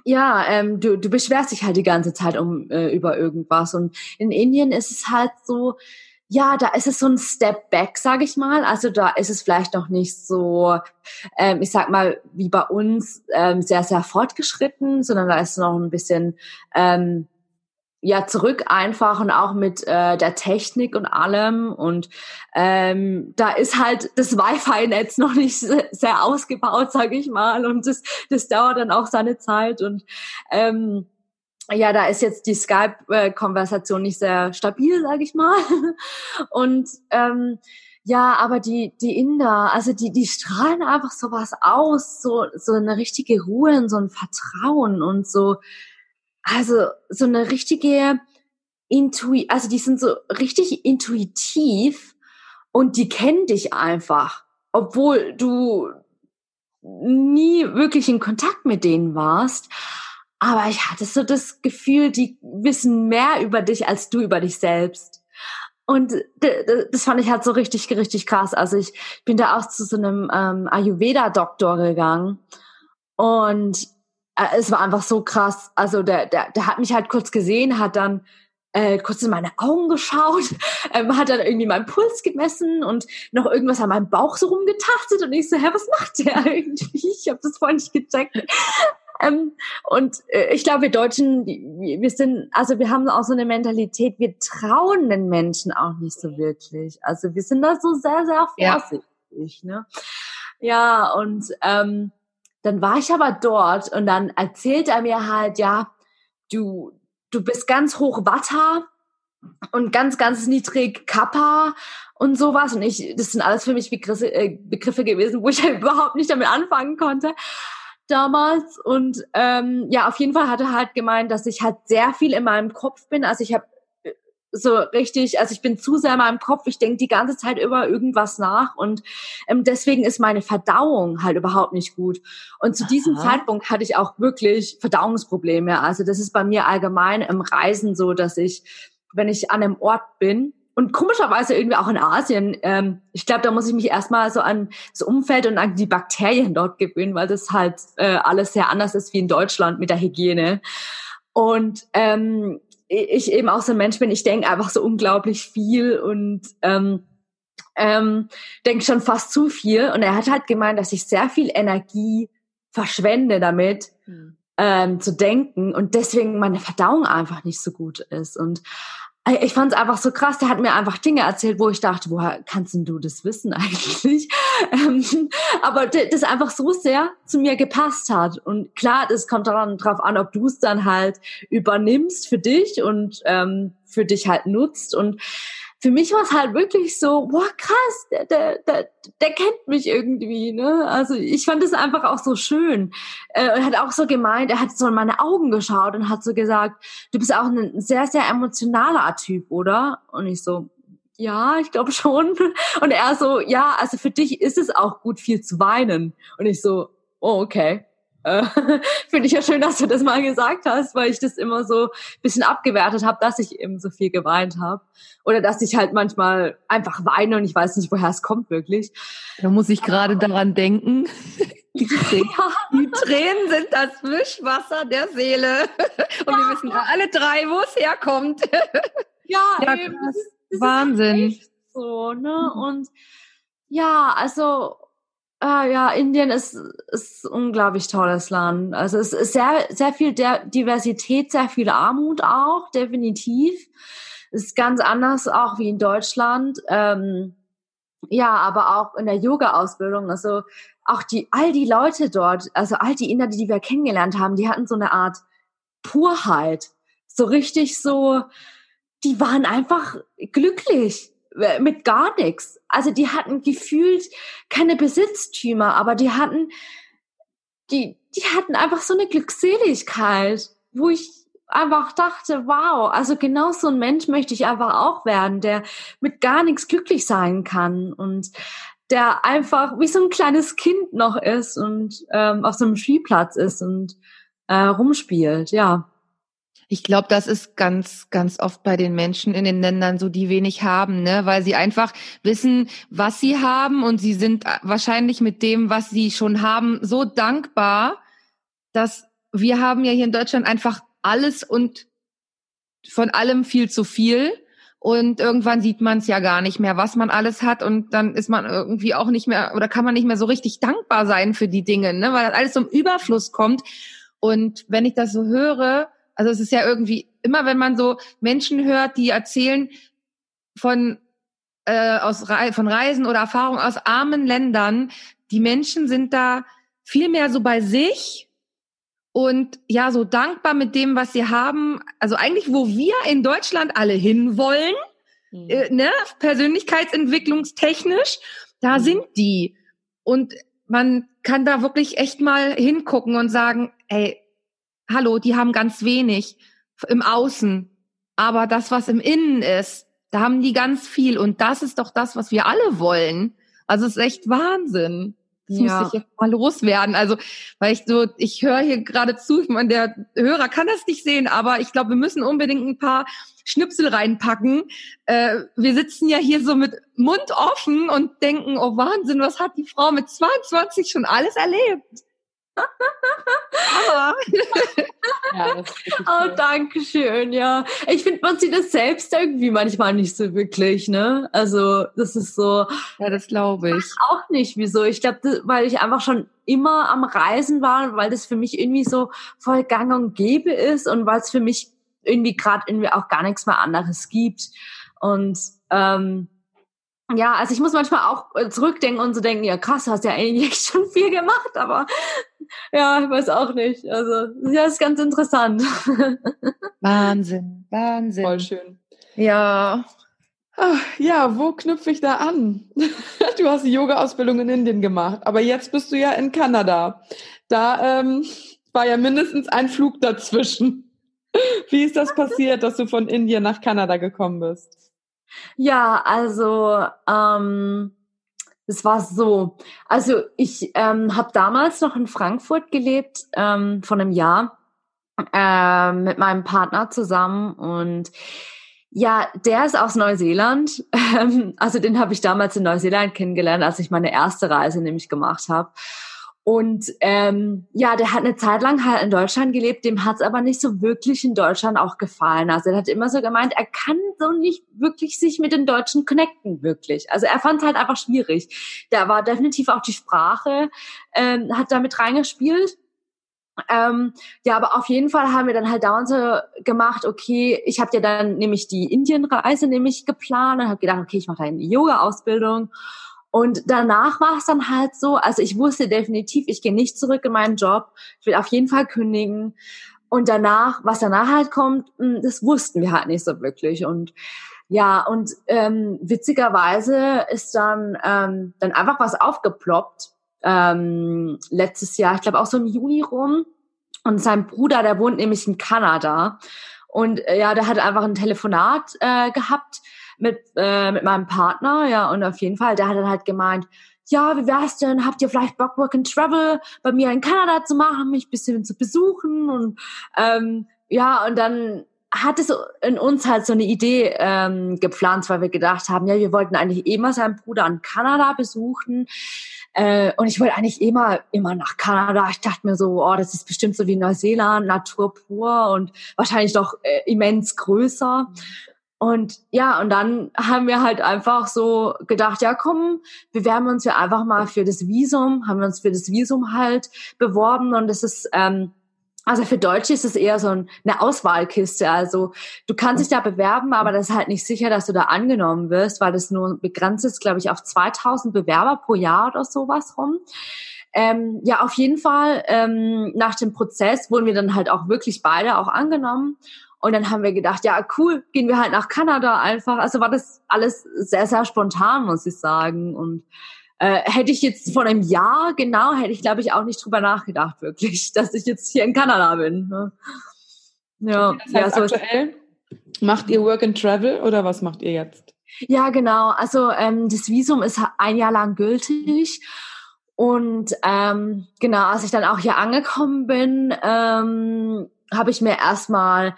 ja, ähm, du, du beschwerst dich halt die ganze Zeit um äh, über irgendwas. Und in Indien ist es halt so, ja, da ist es so ein Step back, sage ich mal. Also da ist es vielleicht noch nicht so, ähm, ich sag mal, wie bei uns ähm, sehr, sehr fortgeschritten, sondern da ist es noch ein bisschen ähm, ja zurück einfach und auch mit äh, der Technik und allem. Und ähm, da ist halt das Wi-Fi-Netz noch nicht sehr ausgebaut, sage ich mal. Und das das dauert dann auch seine Zeit. Und ähm, ja, da ist jetzt die Skype-Konversation nicht sehr stabil, sage ich mal. Und ähm, ja, aber die die Inder, also die die strahlen einfach sowas aus, so so eine richtige Ruhe und so ein Vertrauen und so also so eine richtige Intui, also die sind so richtig intuitiv und die kennen dich einfach, obwohl du nie wirklich in Kontakt mit denen warst. Aber ich hatte so das Gefühl, die wissen mehr über dich als du über dich selbst. Und das fand ich halt so richtig, richtig krass. Also ich bin da auch zu so einem ähm, Ayurveda-Doktor gegangen und es war einfach so krass. Also der, der, der hat mich halt kurz gesehen, hat dann äh, kurz in meine Augen geschaut, ähm, hat dann irgendwie meinen Puls gemessen und noch irgendwas an meinem Bauch so rumgetastet und ich so, hä, was macht der irgendwie? Ich habe das vorhin nicht gecheckt. ähm, und äh, ich glaube, wir Deutschen, wir sind, also wir haben auch so eine Mentalität, wir trauen den Menschen auch nicht so wirklich. Also wir sind da so sehr, sehr vorsichtig. Ja, ne? ja und ähm, dann war ich aber dort und dann erzählt er mir halt, ja, du, du bist ganz hoch Watter und ganz, ganz niedrig Kappa und sowas. Und ich, das sind alles für mich Begriffe, äh, Begriffe gewesen, wo ich halt überhaupt nicht damit anfangen konnte damals. Und ähm, ja, auf jeden Fall hat er halt gemeint, dass ich halt sehr viel in meinem Kopf bin. Also ich habe so richtig, also ich bin zu sehr in meinem Kopf, ich denke die ganze Zeit über irgendwas nach und ähm, deswegen ist meine Verdauung halt überhaupt nicht gut. Und zu Aha. diesem Zeitpunkt hatte ich auch wirklich Verdauungsprobleme. Also das ist bei mir allgemein im Reisen so, dass ich, wenn ich an einem Ort bin, und komischerweise irgendwie auch in Asien, ähm, ich glaube, da muss ich mich erstmal so an das Umfeld und an die Bakterien dort gewöhnen, weil das halt äh, alles sehr anders ist wie in Deutschland mit der Hygiene. Und ähm, ich eben auch so ein Mensch bin, ich denke einfach so unglaublich viel und ähm, ähm, denke schon fast zu viel. Und er hat halt gemeint, dass ich sehr viel Energie verschwende damit, mhm. ähm, zu denken und deswegen meine Verdauung einfach nicht so gut ist. Und ich fand es einfach so krass. Der hat mir einfach Dinge erzählt, wo ich dachte, woher kannst denn du das wissen eigentlich? Ähm, aber das einfach so sehr zu mir gepasst hat. Und klar, das kommt daran drauf an, ob du es dann halt übernimmst für dich und ähm, für dich halt nutzt. Und für mich war es halt wirklich so, boah, krass, der, der, der, der kennt mich irgendwie, ne? Also ich fand es einfach auch so schön. Äh, er hat auch so gemeint, er hat so in meine Augen geschaut und hat so gesagt, du bist auch ein sehr, sehr emotionaler Typ, oder? Und ich so, ja, ich glaube schon. Und er so, ja, also für dich ist es auch gut, viel zu weinen. Und ich so, oh, okay. Äh, Finde ich ja schön, dass du das mal gesagt hast, weil ich das immer so ein bisschen abgewertet habe, dass ich eben so viel geweint habe. Oder dass ich halt manchmal einfach weine und ich weiß nicht, woher es kommt wirklich. Da muss ich gerade daran denken. Die, Tränen, die Tränen sind das Wischwasser der Seele. Und ja. wir wissen alle drei, wo es herkommt. Ja, ja eben, das, das Wahnsinn. so, ne? Und ja, also Ah, ja, Indien ist, ist unglaublich tolles Land. Also es ist sehr, sehr viel Diversität, sehr viel Armut auch, definitiv. Ist ganz anders auch wie in Deutschland. Ähm, ja, aber auch in der Yoga-Ausbildung. Also auch die, all die Leute dort, also all die Inder, die wir kennengelernt haben, die hatten so eine Art Purheit. So richtig so, die waren einfach glücklich mit gar nichts. Also die hatten gefühlt keine Besitztümer, aber die hatten, die, die hatten einfach so eine Glückseligkeit, wo ich einfach dachte, wow, also genau so ein Mensch möchte ich einfach auch werden, der mit gar nichts glücklich sein kann und der einfach wie so ein kleines Kind noch ist und ähm, auf so einem Spielplatz ist und äh, rumspielt, ja. Ich glaube, das ist ganz, ganz oft bei den Menschen in den Ländern so, die wenig haben, ne? weil sie einfach wissen, was sie haben und sie sind wahrscheinlich mit dem, was sie schon haben, so dankbar, dass wir haben ja hier in Deutschland einfach alles und von allem viel zu viel. Und irgendwann sieht man es ja gar nicht mehr, was man alles hat. Und dann ist man irgendwie auch nicht mehr oder kann man nicht mehr so richtig dankbar sein für die Dinge, ne? weil alles zum Überfluss kommt. Und wenn ich das so höre, also es ist ja irgendwie immer, wenn man so Menschen hört, die erzählen von äh, aus von Reisen oder Erfahrungen aus armen Ländern, die Menschen sind da viel mehr so bei sich und ja, so dankbar mit dem, was sie haben. Also eigentlich, wo wir in Deutschland alle hinwollen, mhm. äh, ne, persönlichkeitsentwicklungstechnisch, da mhm. sind die. Und man kann da wirklich echt mal hingucken und sagen, ey, hallo, die haben ganz wenig im Außen. Aber das, was im Innen ist, da haben die ganz viel. Und das ist doch das, was wir alle wollen. Also es ist echt Wahnsinn. Das ja. muss ich jetzt mal loswerden. Also, weil ich so, ich höre hier gerade zu, ich meine, der Hörer kann das nicht sehen, aber ich glaube, wir müssen unbedingt ein paar Schnipsel reinpacken. Äh, wir sitzen ja hier so mit Mund offen und denken, oh Wahnsinn, was hat die Frau mit 22 schon alles erlebt? Ja, oh, danke schön, ja. Ich finde, man sieht das selbst irgendwie manchmal nicht so wirklich, ne? Also, das ist so. Ja, das glaube ich. Auch nicht, wieso. Ich glaube, weil ich einfach schon immer am Reisen war, weil das für mich irgendwie so voll gang und gäbe ist und weil es für mich irgendwie gerade irgendwie auch gar nichts mehr anderes gibt. Und ähm, ja, also ich muss manchmal auch äh, zurückdenken und so denken, ja krass, hast ja eigentlich schon viel gemacht, aber ja, ich weiß auch nicht. Also ja, ist ganz interessant. Wahnsinn, Wahnsinn. Voll schön. Ja. Ach, ja, wo knüpfe ich da an? Du hast die Yoga-Ausbildung in Indien gemacht, aber jetzt bist du ja in Kanada. Da ähm, war ja mindestens ein Flug dazwischen. Wie ist das passiert, dass du von Indien nach Kanada gekommen bist? Ja, also ähm, es war so. Also ich ähm, habe damals noch in Frankfurt gelebt, ähm, von einem Jahr, äh, mit meinem Partner zusammen und ja, der ist aus Neuseeland. also den habe ich damals in Neuseeland kennengelernt, als ich meine erste Reise nämlich gemacht habe. Und ähm, ja, der hat eine Zeit lang halt in Deutschland gelebt, dem hat es aber nicht so wirklich in Deutschland auch gefallen. Also er hat immer so gemeint, er kann so nicht wirklich sich mit den Deutschen connecten, wirklich. Also er fand es halt einfach schwierig. Da war definitiv auch die Sprache, ähm, hat damit reingespielt. Ähm, ja, aber auf jeden Fall haben wir dann halt dauernd so gemacht, okay, ich habe ja dann nämlich die Indienreise nämlich geplant und habe gedacht, okay, ich mache eine Yoga-Ausbildung und danach war es dann halt so, also ich wusste definitiv, ich gehe nicht zurück in meinen Job, ich will auf jeden Fall kündigen. Und danach, was danach halt kommt, hm, das wussten wir halt nicht so wirklich. Und ja, und ähm, witzigerweise ist dann, ähm, dann einfach was aufgeploppt ähm, letztes Jahr, ich glaube auch so im Juni rum. Und sein Bruder, der wohnt nämlich in Kanada. Und äh, ja, der hat einfach ein Telefonat äh, gehabt mit, äh, mit meinem Partner, ja, und auf jeden Fall, der hat dann halt gemeint, ja, wie wär's denn? Habt ihr vielleicht Bock, Work and Travel bei mir in Kanada zu machen, mich bisschen zu besuchen? Und ähm, ja, und dann hat es in uns halt so eine Idee ähm, gepflanzt, weil wir gedacht haben, ja, wir wollten eigentlich eh mal seinen Bruder in Kanada besuchen. Äh, und ich wollte eigentlich immer, immer nach Kanada. Ich dachte mir so, oh, das ist bestimmt so wie Neuseeland, Natur pur und wahrscheinlich doch äh, immens größer. Und ja, und dann haben wir halt einfach so gedacht, ja komm, bewerben uns ja einfach mal für das Visum, haben wir uns für das Visum halt beworben und das ist, ähm, also für Deutsche ist es eher so eine Auswahlkiste. Also du kannst dich da bewerben, aber das ist halt nicht sicher, dass du da angenommen wirst, weil das nur begrenzt ist, glaube ich, auf 2000 Bewerber pro Jahr oder sowas rum. Ähm, ja, auf jeden Fall ähm, nach dem Prozess wurden wir dann halt auch wirklich beide auch angenommen. Und dann haben wir gedacht, ja, cool, gehen wir halt nach Kanada einfach. Also war das alles sehr, sehr spontan, muss ich sagen. Und äh, hätte ich jetzt vor einem Jahr genau, hätte ich, glaube ich, auch nicht drüber nachgedacht, wirklich, dass ich jetzt hier in Kanada bin. Ne? Ja, das heißt ja, so aktuell macht ihr Work and Travel oder was macht ihr jetzt? Ja, genau. Also ähm, das Visum ist ein Jahr lang gültig. Und ähm, genau, als ich dann auch hier angekommen bin, ähm, habe ich mir erstmal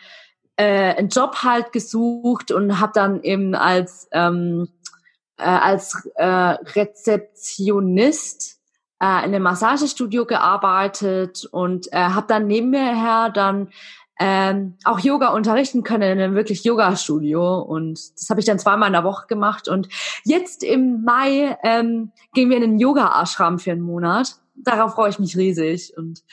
äh, einen Job halt gesucht und habe dann eben als ähm, äh, als äh, Rezeptionist äh, in einem Massagestudio gearbeitet und äh, habe dann nebenher dann ähm, auch Yoga unterrichten können in einem wirklich Yoga-Studio. Und das habe ich dann zweimal in der Woche gemacht. Und jetzt im Mai ähm, gehen wir in den Yoga-Ashram für einen Monat. Darauf freue ich mich riesig. Und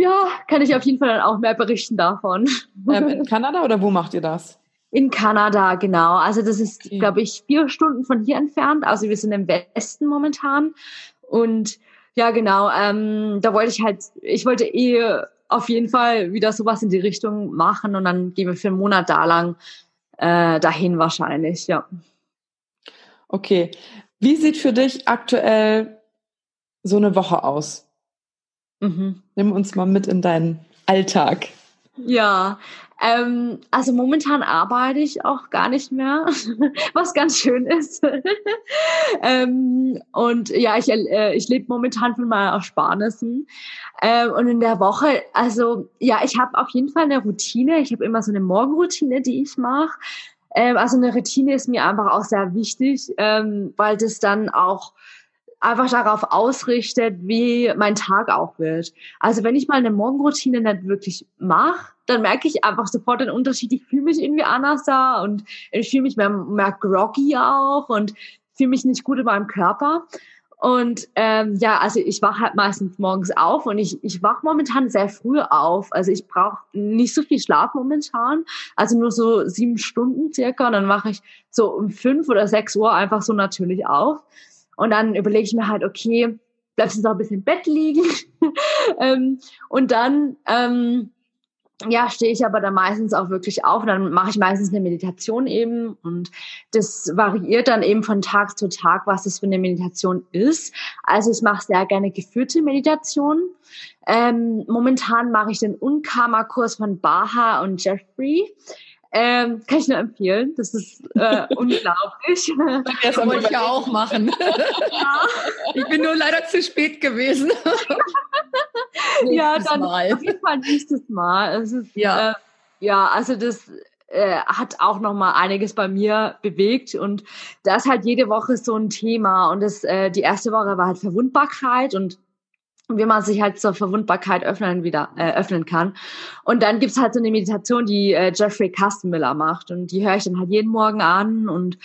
ja, kann ich auf jeden Fall dann auch mehr berichten davon. Ähm, in Kanada oder wo macht ihr das? In Kanada, genau. Also das ist, okay. glaube ich, vier Stunden von hier entfernt. Also wir sind im Westen momentan. Und ja, genau, ähm, da wollte ich halt, ich wollte eh auf jeden Fall wieder sowas in die Richtung machen und dann gehen wir für einen Monat da lang äh, dahin wahrscheinlich, ja. Okay. Wie sieht für dich aktuell so eine Woche aus? Mhm. Nimm uns mal mit in deinen Alltag. Ja, ähm, also momentan arbeite ich auch gar nicht mehr, was ganz schön ist. ähm, und ja, ich, äh, ich lebe momentan von meinen Ersparnissen. Ähm, und in der Woche, also ja, ich habe auf jeden Fall eine Routine. Ich habe immer so eine Morgenroutine, die ich mache. Ähm, also eine Routine ist mir einfach auch sehr wichtig, ähm, weil das dann auch einfach darauf ausrichtet, wie mein Tag auch wird. Also wenn ich mal eine Morgenroutine nicht wirklich mache, dann merke ich einfach sofort den Unterschied. Ich fühle mich irgendwie anders da und ich fühle mich mehr, mehr groggy auch und fühle mich nicht gut in meinem Körper. Und ähm, ja, also ich wache halt meistens morgens auf und ich, ich wache momentan sehr früh auf. Also ich brauche nicht so viel Schlaf momentan, also nur so sieben Stunden circa. Und dann mache ich so um fünf oder sechs Uhr einfach so natürlich auf. Und dann überlege ich mir halt, okay, bleibst du noch ein bisschen im Bett liegen? ähm, und dann ähm, ja, stehe ich aber dann meistens auch wirklich auf. Und dann mache ich meistens eine Meditation eben. Und das variiert dann eben von Tag zu Tag, was das für eine Meditation ist. Also ich mache sehr gerne geführte Meditation. Ähm, momentan mache ich den Unkarma-Kurs von Baha und Jeffrey. Ähm, kann ich nur empfehlen. Das ist äh, unglaublich. Das wollte ich ja auch machen. ja. Ich bin nur leider zu spät gewesen. ja, dann Mal. auf jeden Fall nächstes Mal. Es ist, ja. Äh, ja, also das äh, hat auch noch mal einiges bei mir bewegt und da ist halt jede Woche so ein Thema und das äh, die erste Woche war halt Verwundbarkeit und wie man sich halt zur Verwundbarkeit öffnen wieder äh, öffnen kann. Und dann gibt's halt so eine Meditation, die äh, Jeffrey Kastenmiller macht. Und die höre ich dann halt jeden Morgen an. Und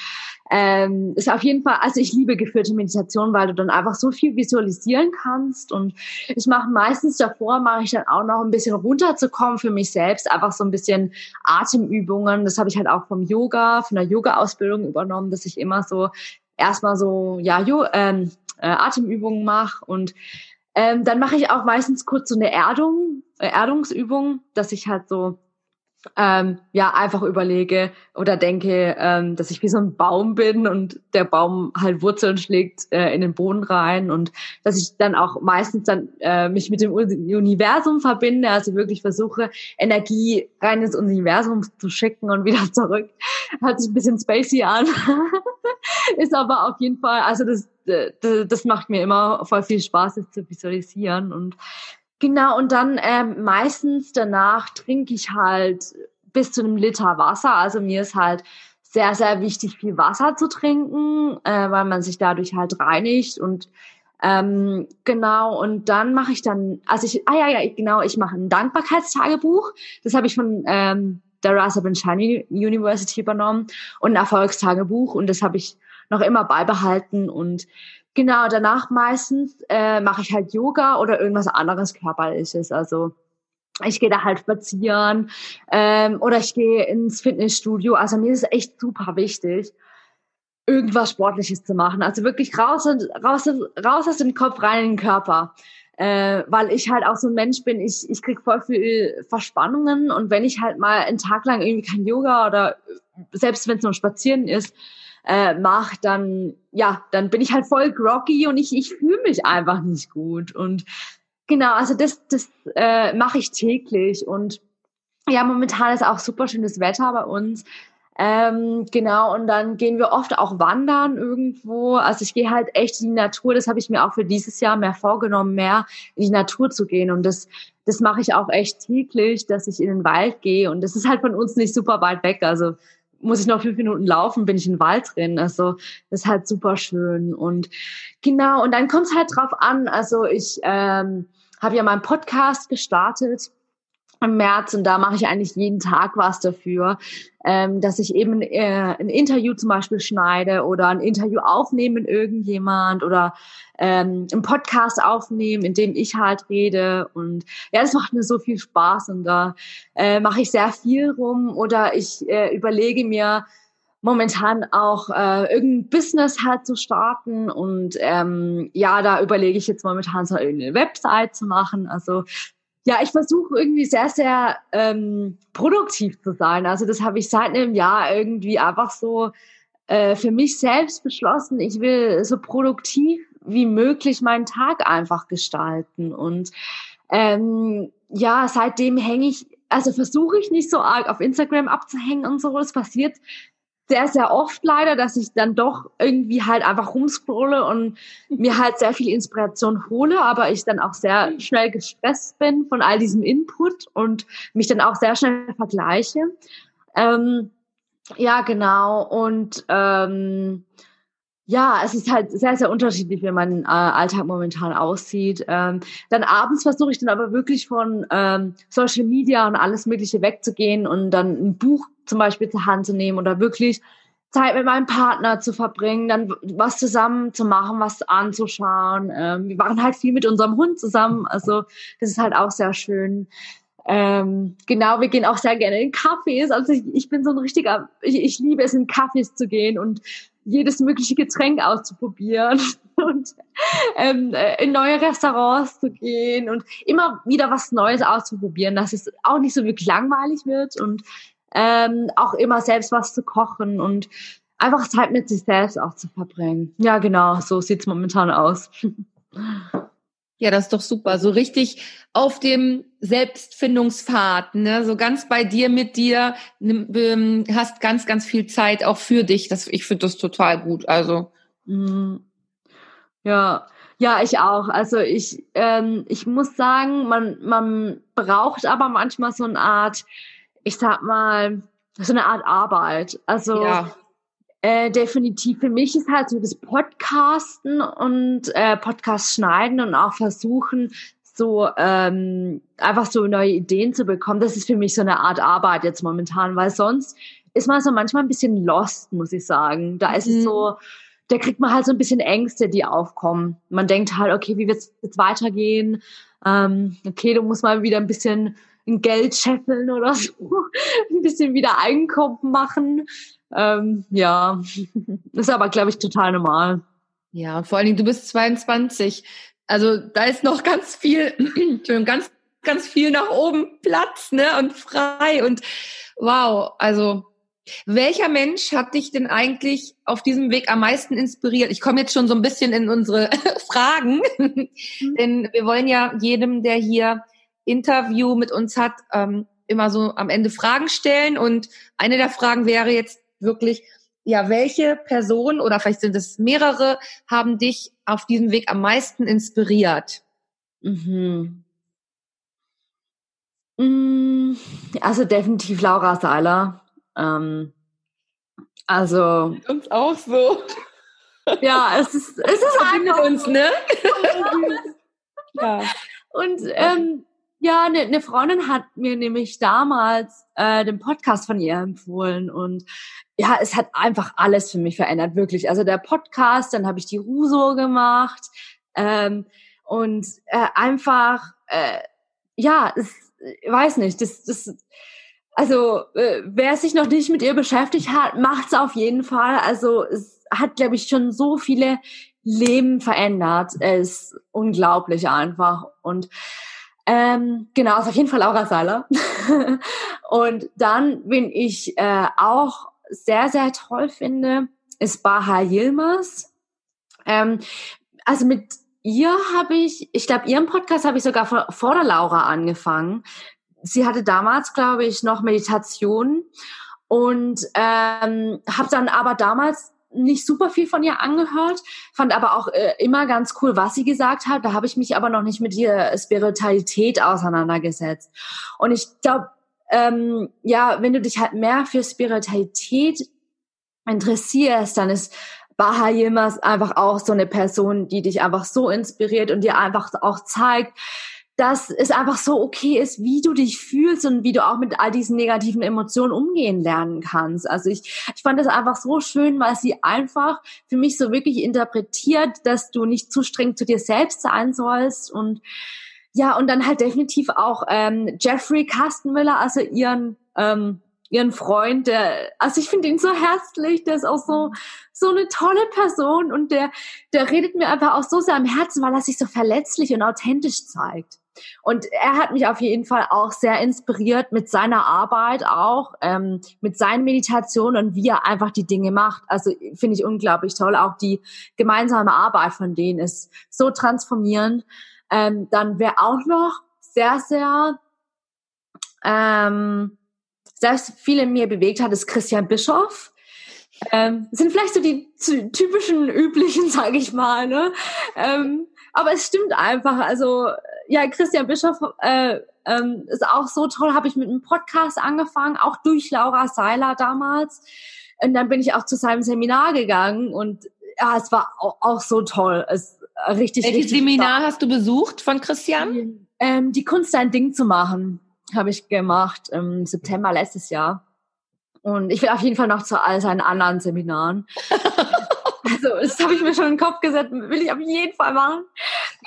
ähm, ist auf jeden Fall, also ich liebe geführte Meditation, weil du dann einfach so viel visualisieren kannst. Und ich mache meistens davor, mache ich dann auch noch ein bisschen runterzukommen für mich selbst, einfach so ein bisschen Atemübungen, das habe ich halt auch vom Yoga, von der Yoga-Ausbildung übernommen, dass ich immer so erstmal so, ja, jo, ähm, äh, Atemübungen mache. Und ähm, dann mache ich auch meistens kurz so eine Erdung, äh, Erdungsübung, dass ich halt so ähm, ja einfach überlege oder denke, ähm, dass ich wie so ein Baum bin und der Baum halt Wurzeln schlägt äh, in den Boden rein und dass ich dann auch meistens dann äh, mich mit dem Universum verbinde, also wirklich versuche Energie rein ins Universum zu schicken und wieder zurück. Hört sich ein bisschen spacey an, ist aber auf jeden Fall, also das, das, das macht mir immer voll viel Spaß, das zu visualisieren und Genau, und dann ähm, meistens danach trinke ich halt bis zu einem Liter Wasser. Also mir ist halt sehr, sehr wichtig, viel Wasser zu trinken, äh, weil man sich dadurch halt reinigt und ähm, genau, und dann mache ich dann, also ich, ah ja, ja, genau, ich mache ein Dankbarkeitstagebuch. Das habe ich von ähm, der Rasa Benchani University übernommen und ein Erfolgstagebuch und das habe ich noch immer beibehalten und Genau, danach meistens äh, mache ich halt Yoga oder irgendwas anderes körperliches. Also ich gehe da halt spazieren ähm, oder ich gehe ins Fitnessstudio. Also mir ist es echt super wichtig, irgendwas Sportliches zu machen. Also wirklich raus, raus, raus aus dem Kopf, rein in den Körper. Äh, weil ich halt auch so ein Mensch bin, ich, ich krieg voll viel Verspannungen und wenn ich halt mal einen Tag lang irgendwie kein Yoga oder selbst wenn es nur Spazieren ist, äh, mache, dann ja, dann bin ich halt voll groggy und ich, ich fühle mich einfach nicht gut. Und genau, also das, das äh, mache ich täglich. Und ja, momentan ist auch super schönes Wetter bei uns. Ähm, genau, und dann gehen wir oft auch wandern irgendwo. Also ich gehe halt echt in die Natur. Das habe ich mir auch für dieses Jahr mehr vorgenommen, mehr in die Natur zu gehen. Und das, das mache ich auch echt täglich, dass ich in den Wald gehe. Und das ist halt von uns nicht super weit weg. Also muss ich noch fünf Minuten laufen, bin ich im Wald drin. Also das ist halt super schön. Und genau, und dann kommt es halt drauf an. Also ich ähm, habe ja meinen Podcast gestartet im März und da mache ich eigentlich jeden Tag was dafür, ähm, dass ich eben äh, ein Interview zum Beispiel schneide oder ein Interview aufnehme mit irgendjemand oder ähm, einen Podcast aufnehmen, in dem ich halt rede. Und ja, das macht mir so viel Spaß und da äh, mache ich sehr viel rum oder ich äh, überlege mir momentan auch äh, irgendein Business halt zu starten und ähm, ja, da überlege ich jetzt momentan so eine Website zu machen, also ja, ich versuche irgendwie sehr, sehr ähm, produktiv zu sein. Also das habe ich seit einem Jahr irgendwie einfach so äh, für mich selbst beschlossen. Ich will so produktiv wie möglich meinen Tag einfach gestalten. Und ähm, ja, seitdem hänge ich, also versuche ich nicht so arg auf Instagram abzuhängen und so. Es passiert sehr, sehr oft leider, dass ich dann doch irgendwie halt einfach rumscrolle und mir halt sehr viel Inspiration hole, aber ich dann auch sehr schnell gestresst bin von all diesem Input und mich dann auch sehr schnell vergleiche. Ähm, ja, genau. Und ähm, ja, es ist halt sehr, sehr unterschiedlich, wie mein äh, Alltag momentan aussieht. Ähm, dann abends versuche ich dann aber wirklich von ähm, Social Media und alles Mögliche wegzugehen und dann ein Buch zum Beispiel zur Hand zu nehmen oder wirklich Zeit mit meinem Partner zu verbringen, dann was zusammen zu machen, was anzuschauen. Ähm, wir waren halt viel mit unserem Hund zusammen, also das ist halt auch sehr schön. Ähm, genau, wir gehen auch sehr gerne in Cafés. Also ich, ich bin so ein richtiger, ich, ich liebe es, in Cafés zu gehen und jedes mögliche Getränk auszuprobieren und ähm, äh, in neue Restaurants zu gehen und immer wieder was Neues auszuprobieren, dass es auch nicht so wirklich langweilig wird und ähm, auch immer selbst was zu kochen und einfach Zeit mit sich selbst auch zu verbringen. Ja, genau, so sieht's momentan aus. Ja, das ist doch super. So richtig auf dem Selbstfindungspfad, ne? so ganz bei dir mit dir, ähm, hast ganz, ganz viel Zeit auch für dich. Das, ich finde das total gut. Also. Mhm. Ja, ja, ich auch. Also ich, ähm, ich muss sagen, man, man braucht aber manchmal so eine Art ich sag mal, so eine Art Arbeit. Also ja. Äh, definitiv für mich ist halt so das Podcasten und äh, Podcast schneiden und auch versuchen, so ähm, einfach so neue Ideen zu bekommen. Das ist für mich so eine Art Arbeit jetzt momentan, weil sonst ist man so manchmal ein bisschen lost, muss ich sagen. Da ist mhm. es so, da kriegt man halt so ein bisschen Ängste, die aufkommen. Man denkt halt, okay, wie wird es jetzt weitergehen? Ähm, okay, du musst mal wieder ein bisschen Geld scheffeln oder so, ein bisschen wieder Einkommen machen. Ähm, ja, ist aber, glaube ich, total normal. Ja, und vor allen Dingen, du bist 22. Also da ist noch ganz viel, ganz, ganz viel nach oben Platz, ne? Und frei. Und wow, also welcher Mensch hat dich denn eigentlich auf diesem Weg am meisten inspiriert? Ich komme jetzt schon so ein bisschen in unsere Fragen, mhm. denn wir wollen ja jedem, der hier Interview mit uns hat, ähm, immer so am Ende Fragen stellen. Und eine der Fragen wäre jetzt wirklich, ja, welche Person oder vielleicht sind es mehrere, haben dich auf diesem Weg am meisten inspiriert? Mhm. Mm, also definitiv Laura Seiler. Ähm, also uns auch so. Ja, es ist es ist einfach uns, ne? ja. Und ähm, ja, eine ne Freundin hat mir nämlich damals äh, den Podcast von ihr empfohlen und ja, es hat einfach alles für mich verändert, wirklich. Also der Podcast, dann habe ich die Ruso gemacht ähm, und äh, einfach, äh, ja, es, ich weiß nicht, das, das, also äh, wer sich noch nicht mit ihr beschäftigt hat, macht's auf jeden Fall. Also es hat, glaube ich, schon so viele Leben verändert. Es ist unglaublich einfach und ähm, genau, ist auf jeden Fall Laura Seiler. und dann, bin ich äh, auch sehr, sehr toll finde, ist Baha Yilmaz. Ähm, also mit ihr habe ich, ich glaube, ihren Podcast habe ich sogar vor, vor der Laura angefangen. Sie hatte damals, glaube ich, noch Meditation und ähm, habe dann aber damals nicht super viel von ihr angehört, fand aber auch äh, immer ganz cool, was sie gesagt hat. Da habe ich mich aber noch nicht mit ihrer Spiritualität auseinandergesetzt. Und ich glaube, ähm, ja, wenn du dich halt mehr für Spiritualität interessierst, dann ist Baha Yilmaz einfach auch so eine Person, die dich einfach so inspiriert und dir einfach auch zeigt, dass es einfach so okay ist, wie du dich fühlst und wie du auch mit all diesen negativen Emotionen umgehen lernen kannst. Also ich, ich fand das einfach so schön, weil sie einfach für mich so wirklich interpretiert, dass du nicht zu streng zu dir selbst sein sollst und ja, und dann halt definitiv auch ähm, Jeffrey Kastenmiller, also ihren ähm, ihren Freund, der, also ich finde ihn so herzlich, der ist auch so, so eine tolle Person und der, der redet mir einfach auch so sehr am Herzen, weil er sich so verletzlich und authentisch zeigt. Und er hat mich auf jeden Fall auch sehr inspiriert mit seiner Arbeit auch, ähm, mit seinen Meditationen und wie er einfach die Dinge macht. Also finde ich unglaublich toll. Auch die gemeinsame Arbeit von denen ist so transformierend. Ähm, dann wäre auch noch sehr, sehr ähm, sehr viel in mir bewegt hat, ist Christian Bischoff. Ähm, sind vielleicht so die typischen üblichen, sage ich mal. Ne? Ähm, aber es stimmt einfach. Also ja, Christian Bischoff äh, ähm, ist auch so toll. Habe ich mit einem Podcast angefangen, auch durch Laura Seiler damals. Und dann bin ich auch zu seinem Seminar gegangen und ja, es war auch, auch so toll. Es richtig. Welches richtig Seminar stark. hast du besucht von Christian? Ähm, die Kunst, ein Ding zu machen habe ich gemacht im September letztes Jahr. Und ich will auf jeden Fall noch zu all seinen anderen Seminaren. also, das habe ich mir schon in den Kopf gesetzt, will ich auf jeden Fall machen.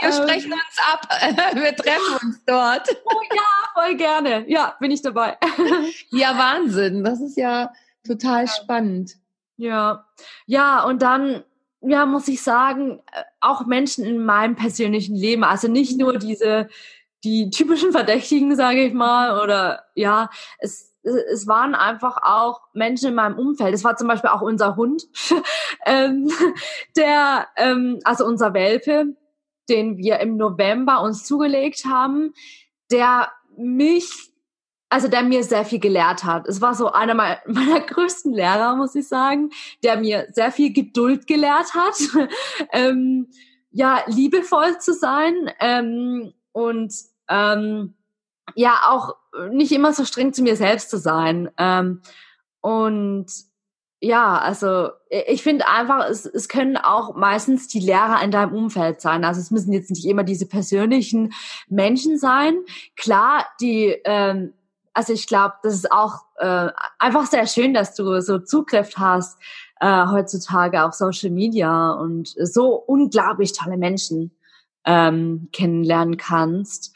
Wir ähm, sprechen uns ab. Wir treffen uns dort. Oh ja, voll gerne. Ja, bin ich dabei. ja, Wahnsinn. Das ist ja total ja. spannend. Ja. Ja, und dann ja, muss ich sagen, auch Menschen in meinem persönlichen Leben, also nicht nur diese die typischen Verdächtigen, sage ich mal, oder ja, es, es waren einfach auch Menschen in meinem Umfeld. Es war zum Beispiel auch unser Hund, ähm, der, ähm, also unser Welpe, den wir im November uns zugelegt haben, der mich, also der mir sehr viel gelehrt hat. Es war so einer meiner, größten Lehrer, muss ich sagen, der mir sehr viel Geduld gelehrt hat, ähm, ja, liebevoll zu sein, ähm, und ähm, ja auch nicht immer so streng zu mir selbst zu sein. Ähm, und ja, also ich finde einfach, es, es können auch meistens die Lehrer in deinem Umfeld sein. Also es müssen jetzt nicht immer diese persönlichen Menschen sein. Klar, die, ähm, also ich glaube, das ist auch äh, einfach sehr schön, dass du so Zugriff hast äh, heutzutage auf Social Media und so unglaublich tolle Menschen ähm, kennenlernen kannst.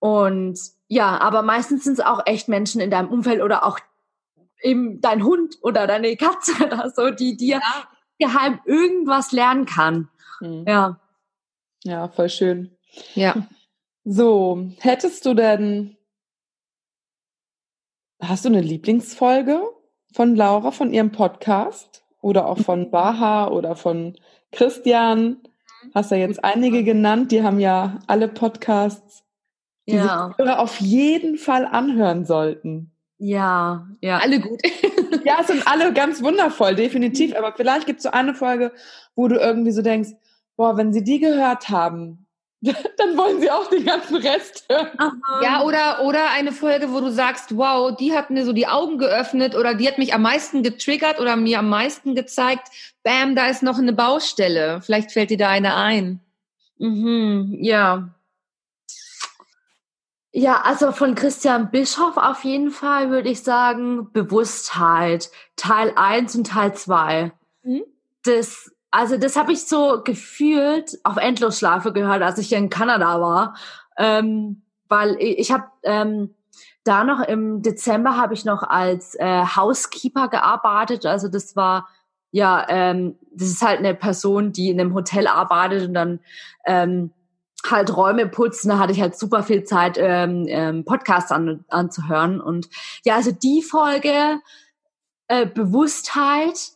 Und ja, aber meistens sind es auch echt Menschen in deinem Umfeld oder auch eben dein Hund oder deine Katze oder so, die dir ja. geheim irgendwas lernen kann. Mhm. Ja. Ja, voll schön. Ja. So, hättest du denn, hast du eine Lieblingsfolge von Laura, von ihrem Podcast? Oder auch von Baha oder von Christian? Hast ja jetzt einige genannt, die haben ja alle Podcasts, die ja. sich auf jeden Fall anhören sollten. Ja, ja. Alle gut. ja, es sind alle ganz wundervoll, definitiv. Aber vielleicht gibt es so eine Folge, wo du irgendwie so denkst, boah, wenn sie die gehört haben, dann wollen sie auch den ganzen Rest hören. Ja, oder, oder eine Folge, wo du sagst, wow, die hat mir so die Augen geöffnet oder die hat mich am meisten getriggert oder mir am meisten gezeigt, bam, da ist noch eine Baustelle. Vielleicht fällt dir da eine ein. Mhm, ja. Ja, also von Christian Bischoff auf jeden Fall würde ich sagen, Bewusstheit, Teil 1 und Teil 2. Mhm. Das also das habe ich so gefühlt auf Endlosschlafe gehört, als ich hier in Kanada war, ähm, weil ich habe ähm, da noch im Dezember habe ich noch als äh, Housekeeper gearbeitet. Also das war ja, ähm, das ist halt eine Person, die in einem Hotel arbeitet und dann ähm, halt Räume putzen. Da hatte ich halt super viel Zeit, ähm, ähm, Podcasts an, anzuhören. Und ja, also die Folge äh, Bewusstheit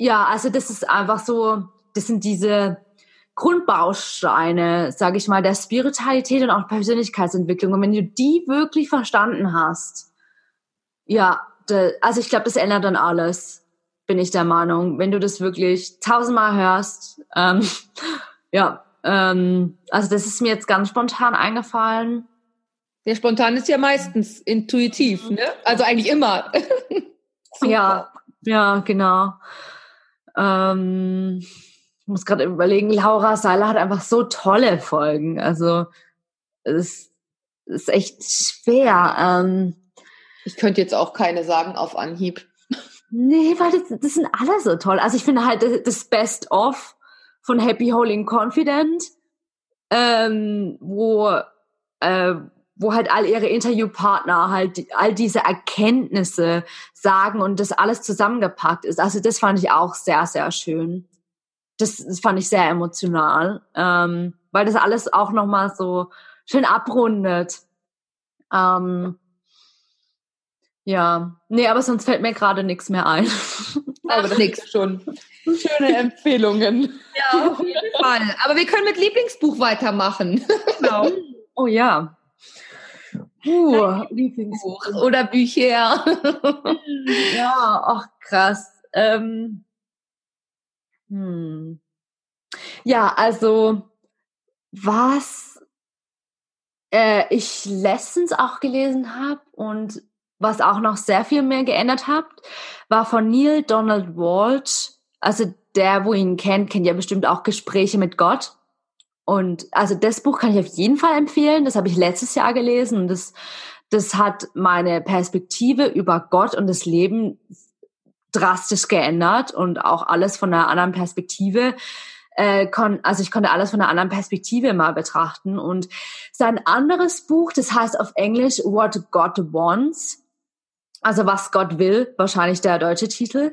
ja, also das ist einfach so, das sind diese Grundbausteine, sage ich mal, der Spiritualität und auch Persönlichkeitsentwicklung. Und wenn du die wirklich verstanden hast, ja, also ich glaube, das ändert dann alles, bin ich der Meinung. Wenn du das wirklich tausendmal hörst, ähm, ja, ähm, also das ist mir jetzt ganz spontan eingefallen. Der spontan ist ja meistens intuitiv, ne? Also eigentlich immer. ja, ja, genau. Ähm, ich muss gerade überlegen, Laura Seiler hat einfach so tolle Folgen. Also es ist echt schwer. Ähm, ich könnte jetzt auch keine sagen auf Anhieb. Nee, weil das, das sind alle so toll. Also ich finde halt das Best of von Happy Holy and Confident, ähm, wo äh, wo halt all ihre Interviewpartner halt all diese Erkenntnisse sagen und das alles zusammengepackt ist. Also das fand ich auch sehr, sehr schön. Das, das fand ich sehr emotional, ähm, weil das alles auch nochmal so schön abrundet. Ähm, ja, nee, aber sonst fällt mir gerade nichts mehr ein. aber das nix schon. Schöne Empfehlungen. Ja, auf jeden Fall. Aber wir können mit Lieblingsbuch weitermachen. Genau. Oh ja. Uh, Lieblingsbuch oder Bücher. ja, ach krass. Ähm, hm. Ja, also was äh, ich letztens auch gelesen habe und was auch noch sehr viel mehr geändert hat, war von Neil Donald Walsh. Also der, wo ihn kennt, kennt ja bestimmt auch Gespräche mit Gott. Und also das Buch kann ich auf jeden Fall empfehlen. Das habe ich letztes Jahr gelesen das, das hat meine Perspektive über Gott und das Leben drastisch geändert und auch alles von einer anderen Perspektive. Äh, kon also ich konnte alles von einer anderen Perspektive mal betrachten. Und sein anderes Buch, das heißt auf Englisch What God Wants, also was Gott will, wahrscheinlich der deutsche Titel.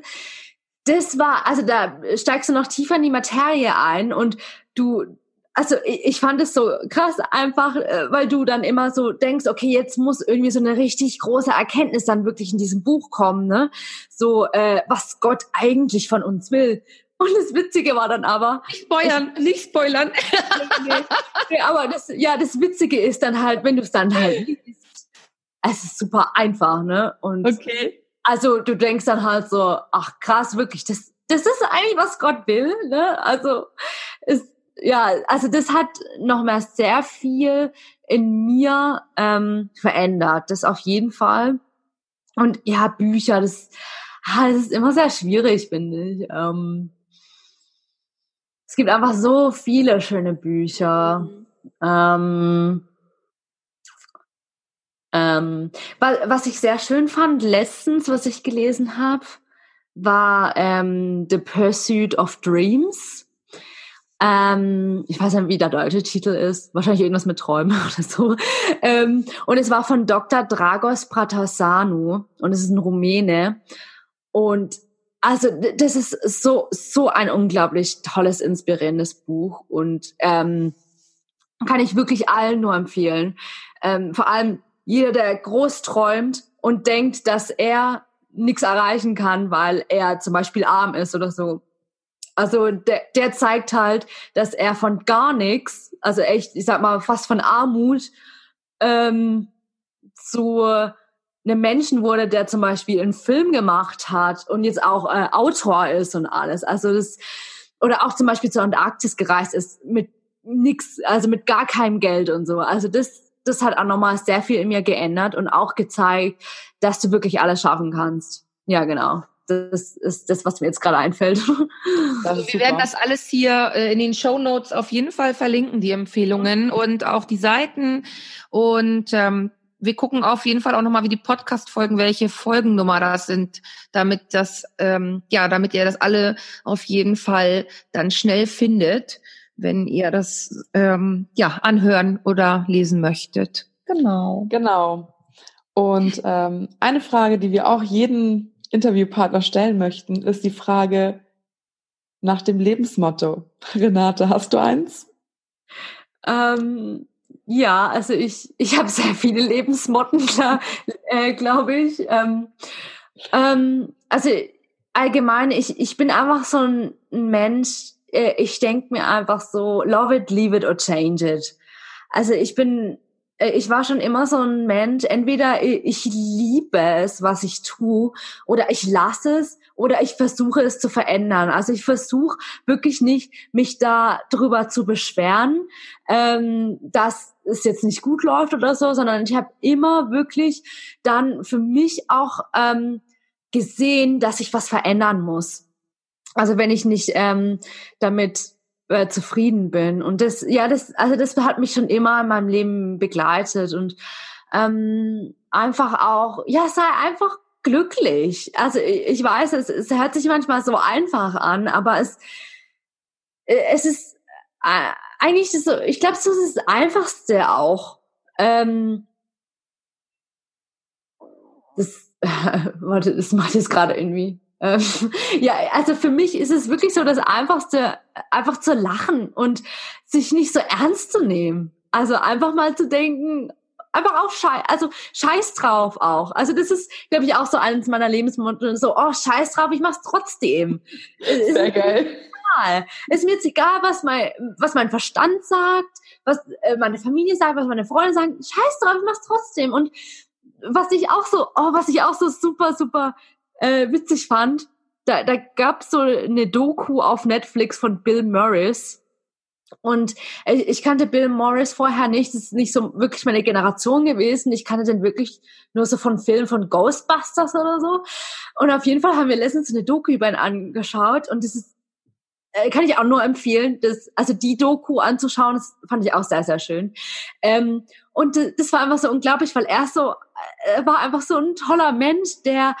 Das war, also da steigst du noch tiefer in die Materie ein und du, also ich fand es so krass einfach, äh, weil du dann immer so denkst, okay, jetzt muss irgendwie so eine richtig große Erkenntnis dann wirklich in diesem Buch kommen, ne? So, äh, was Gott eigentlich von uns will. Und das Witzige war dann aber. Nicht spoilern, ich, nicht spoilern. nee, nee, aber das, ja, das Witzige ist dann halt, wenn du es dann halt es ist super einfach, ne? Und okay. also du denkst dann halt so, ach krass, wirklich, das, das ist eigentlich, was Gott will, ne? Also, es, ja, also das hat noch mal sehr viel in mir ähm, verändert. Das auf jeden Fall. Und ja, Bücher, das, ah, das ist immer sehr schwierig, finde ich. Ähm, es gibt einfach so viele schöne Bücher. Mhm. Ähm, ähm, was ich sehr schön fand letztens, was ich gelesen habe, war ähm, The Pursuit of Dreams ähm, ich weiß nicht, wie der deutsche Titel ist. Wahrscheinlich irgendwas mit Träumen oder so. Ähm, und es war von Dr. Dragos Pratasanu und es ist ein Rumäne. Und also das ist so so ein unglaublich tolles, inspirierendes Buch und ähm, kann ich wirklich allen nur empfehlen. Ähm, vor allem jeder, der groß träumt und denkt, dass er nichts erreichen kann, weil er zum Beispiel arm ist oder so also der, der zeigt halt, dass er von gar nichts, also echt, ich sag mal, fast von Armut, ähm, zu einem Menschen wurde, der zum Beispiel einen Film gemacht hat und jetzt auch äh, Autor ist und alles. Also das, oder auch zum Beispiel zur Antarktis gereist ist mit nix, also mit gar keinem Geld und so. Also das, das hat auch nochmal sehr viel in mir geändert und auch gezeigt, dass du wirklich alles schaffen kannst. Ja, genau das ist das, was mir jetzt gerade einfällt. Also wir werden das alles hier äh, in den Show Notes auf jeden Fall verlinken, die Empfehlungen und auch die Seiten. Und ähm, wir gucken auf jeden Fall auch nochmal, wie die Podcast-Folgen, welche Folgennummer das sind, damit das, ähm, ja, damit ihr das alle auf jeden Fall dann schnell findet, wenn ihr das ähm, ja anhören oder lesen möchtet. Genau. Genau. Und ähm, eine Frage, die wir auch jeden Interviewpartner stellen möchten, ist die Frage nach dem Lebensmotto. Renate, hast du eins? Ähm, ja, also ich, ich habe sehr viele Lebensmotten, äh, glaube ich. Ähm, ähm, also allgemein, ich, ich bin einfach so ein Mensch, ich denke mir einfach so, love it, leave it or change it. Also ich bin äh, ich war schon immer so ein Mensch, entweder ich liebe es, was ich tue, oder ich lasse es, oder ich versuche es zu verändern. Also ich versuche wirklich nicht, mich da drüber zu beschweren, ähm, dass es jetzt nicht gut läuft oder so, sondern ich habe immer wirklich dann für mich auch ähm, gesehen, dass ich was verändern muss. Also wenn ich nicht ähm, damit äh, zufrieden bin. Und das, ja, das, also das hat mich schon immer in meinem Leben begleitet und ähm, einfach auch, ja, sei einfach glücklich. Also ich weiß, es, es hört sich manchmal so einfach an, aber es, äh, es ist äh, eigentlich so, ich glaube, so ist das Einfachste auch. Ähm, das, äh, warte, das macht jetzt gerade irgendwie. Ähm, ja, also für mich ist es wirklich so das Einfachste, einfach zu lachen und sich nicht so ernst zu nehmen. Also einfach mal zu denken, einfach auch scheiß, also scheiß drauf auch. Also das ist, glaube ich, auch so eines meiner Lebensmotto, so, oh, scheiß drauf, ich mach's trotzdem. Sehr geil. Egal. Ist mir jetzt egal, was mein, was mein Verstand sagt, was äh, meine Familie sagt, was meine Freunde sagen. Scheiß drauf, ich mach's trotzdem. Und was ich auch so, oh, was ich auch so super, super äh, witzig fand, da, da gab so eine Doku auf Netflix von Bill Morris. Und äh, ich kannte Bill Morris vorher nicht. Das ist nicht so wirklich meine Generation gewesen. Ich kannte den wirklich nur so von Filmen von Ghostbusters oder so. Und auf jeden Fall haben wir letztens eine Doku über ihn angeschaut. Und das ist, äh, kann ich auch nur empfehlen, das, also die Doku anzuschauen. Das fand ich auch sehr, sehr schön. Ähm, und das war einfach so unglaublich, weil er so, er war einfach so ein toller Mensch, der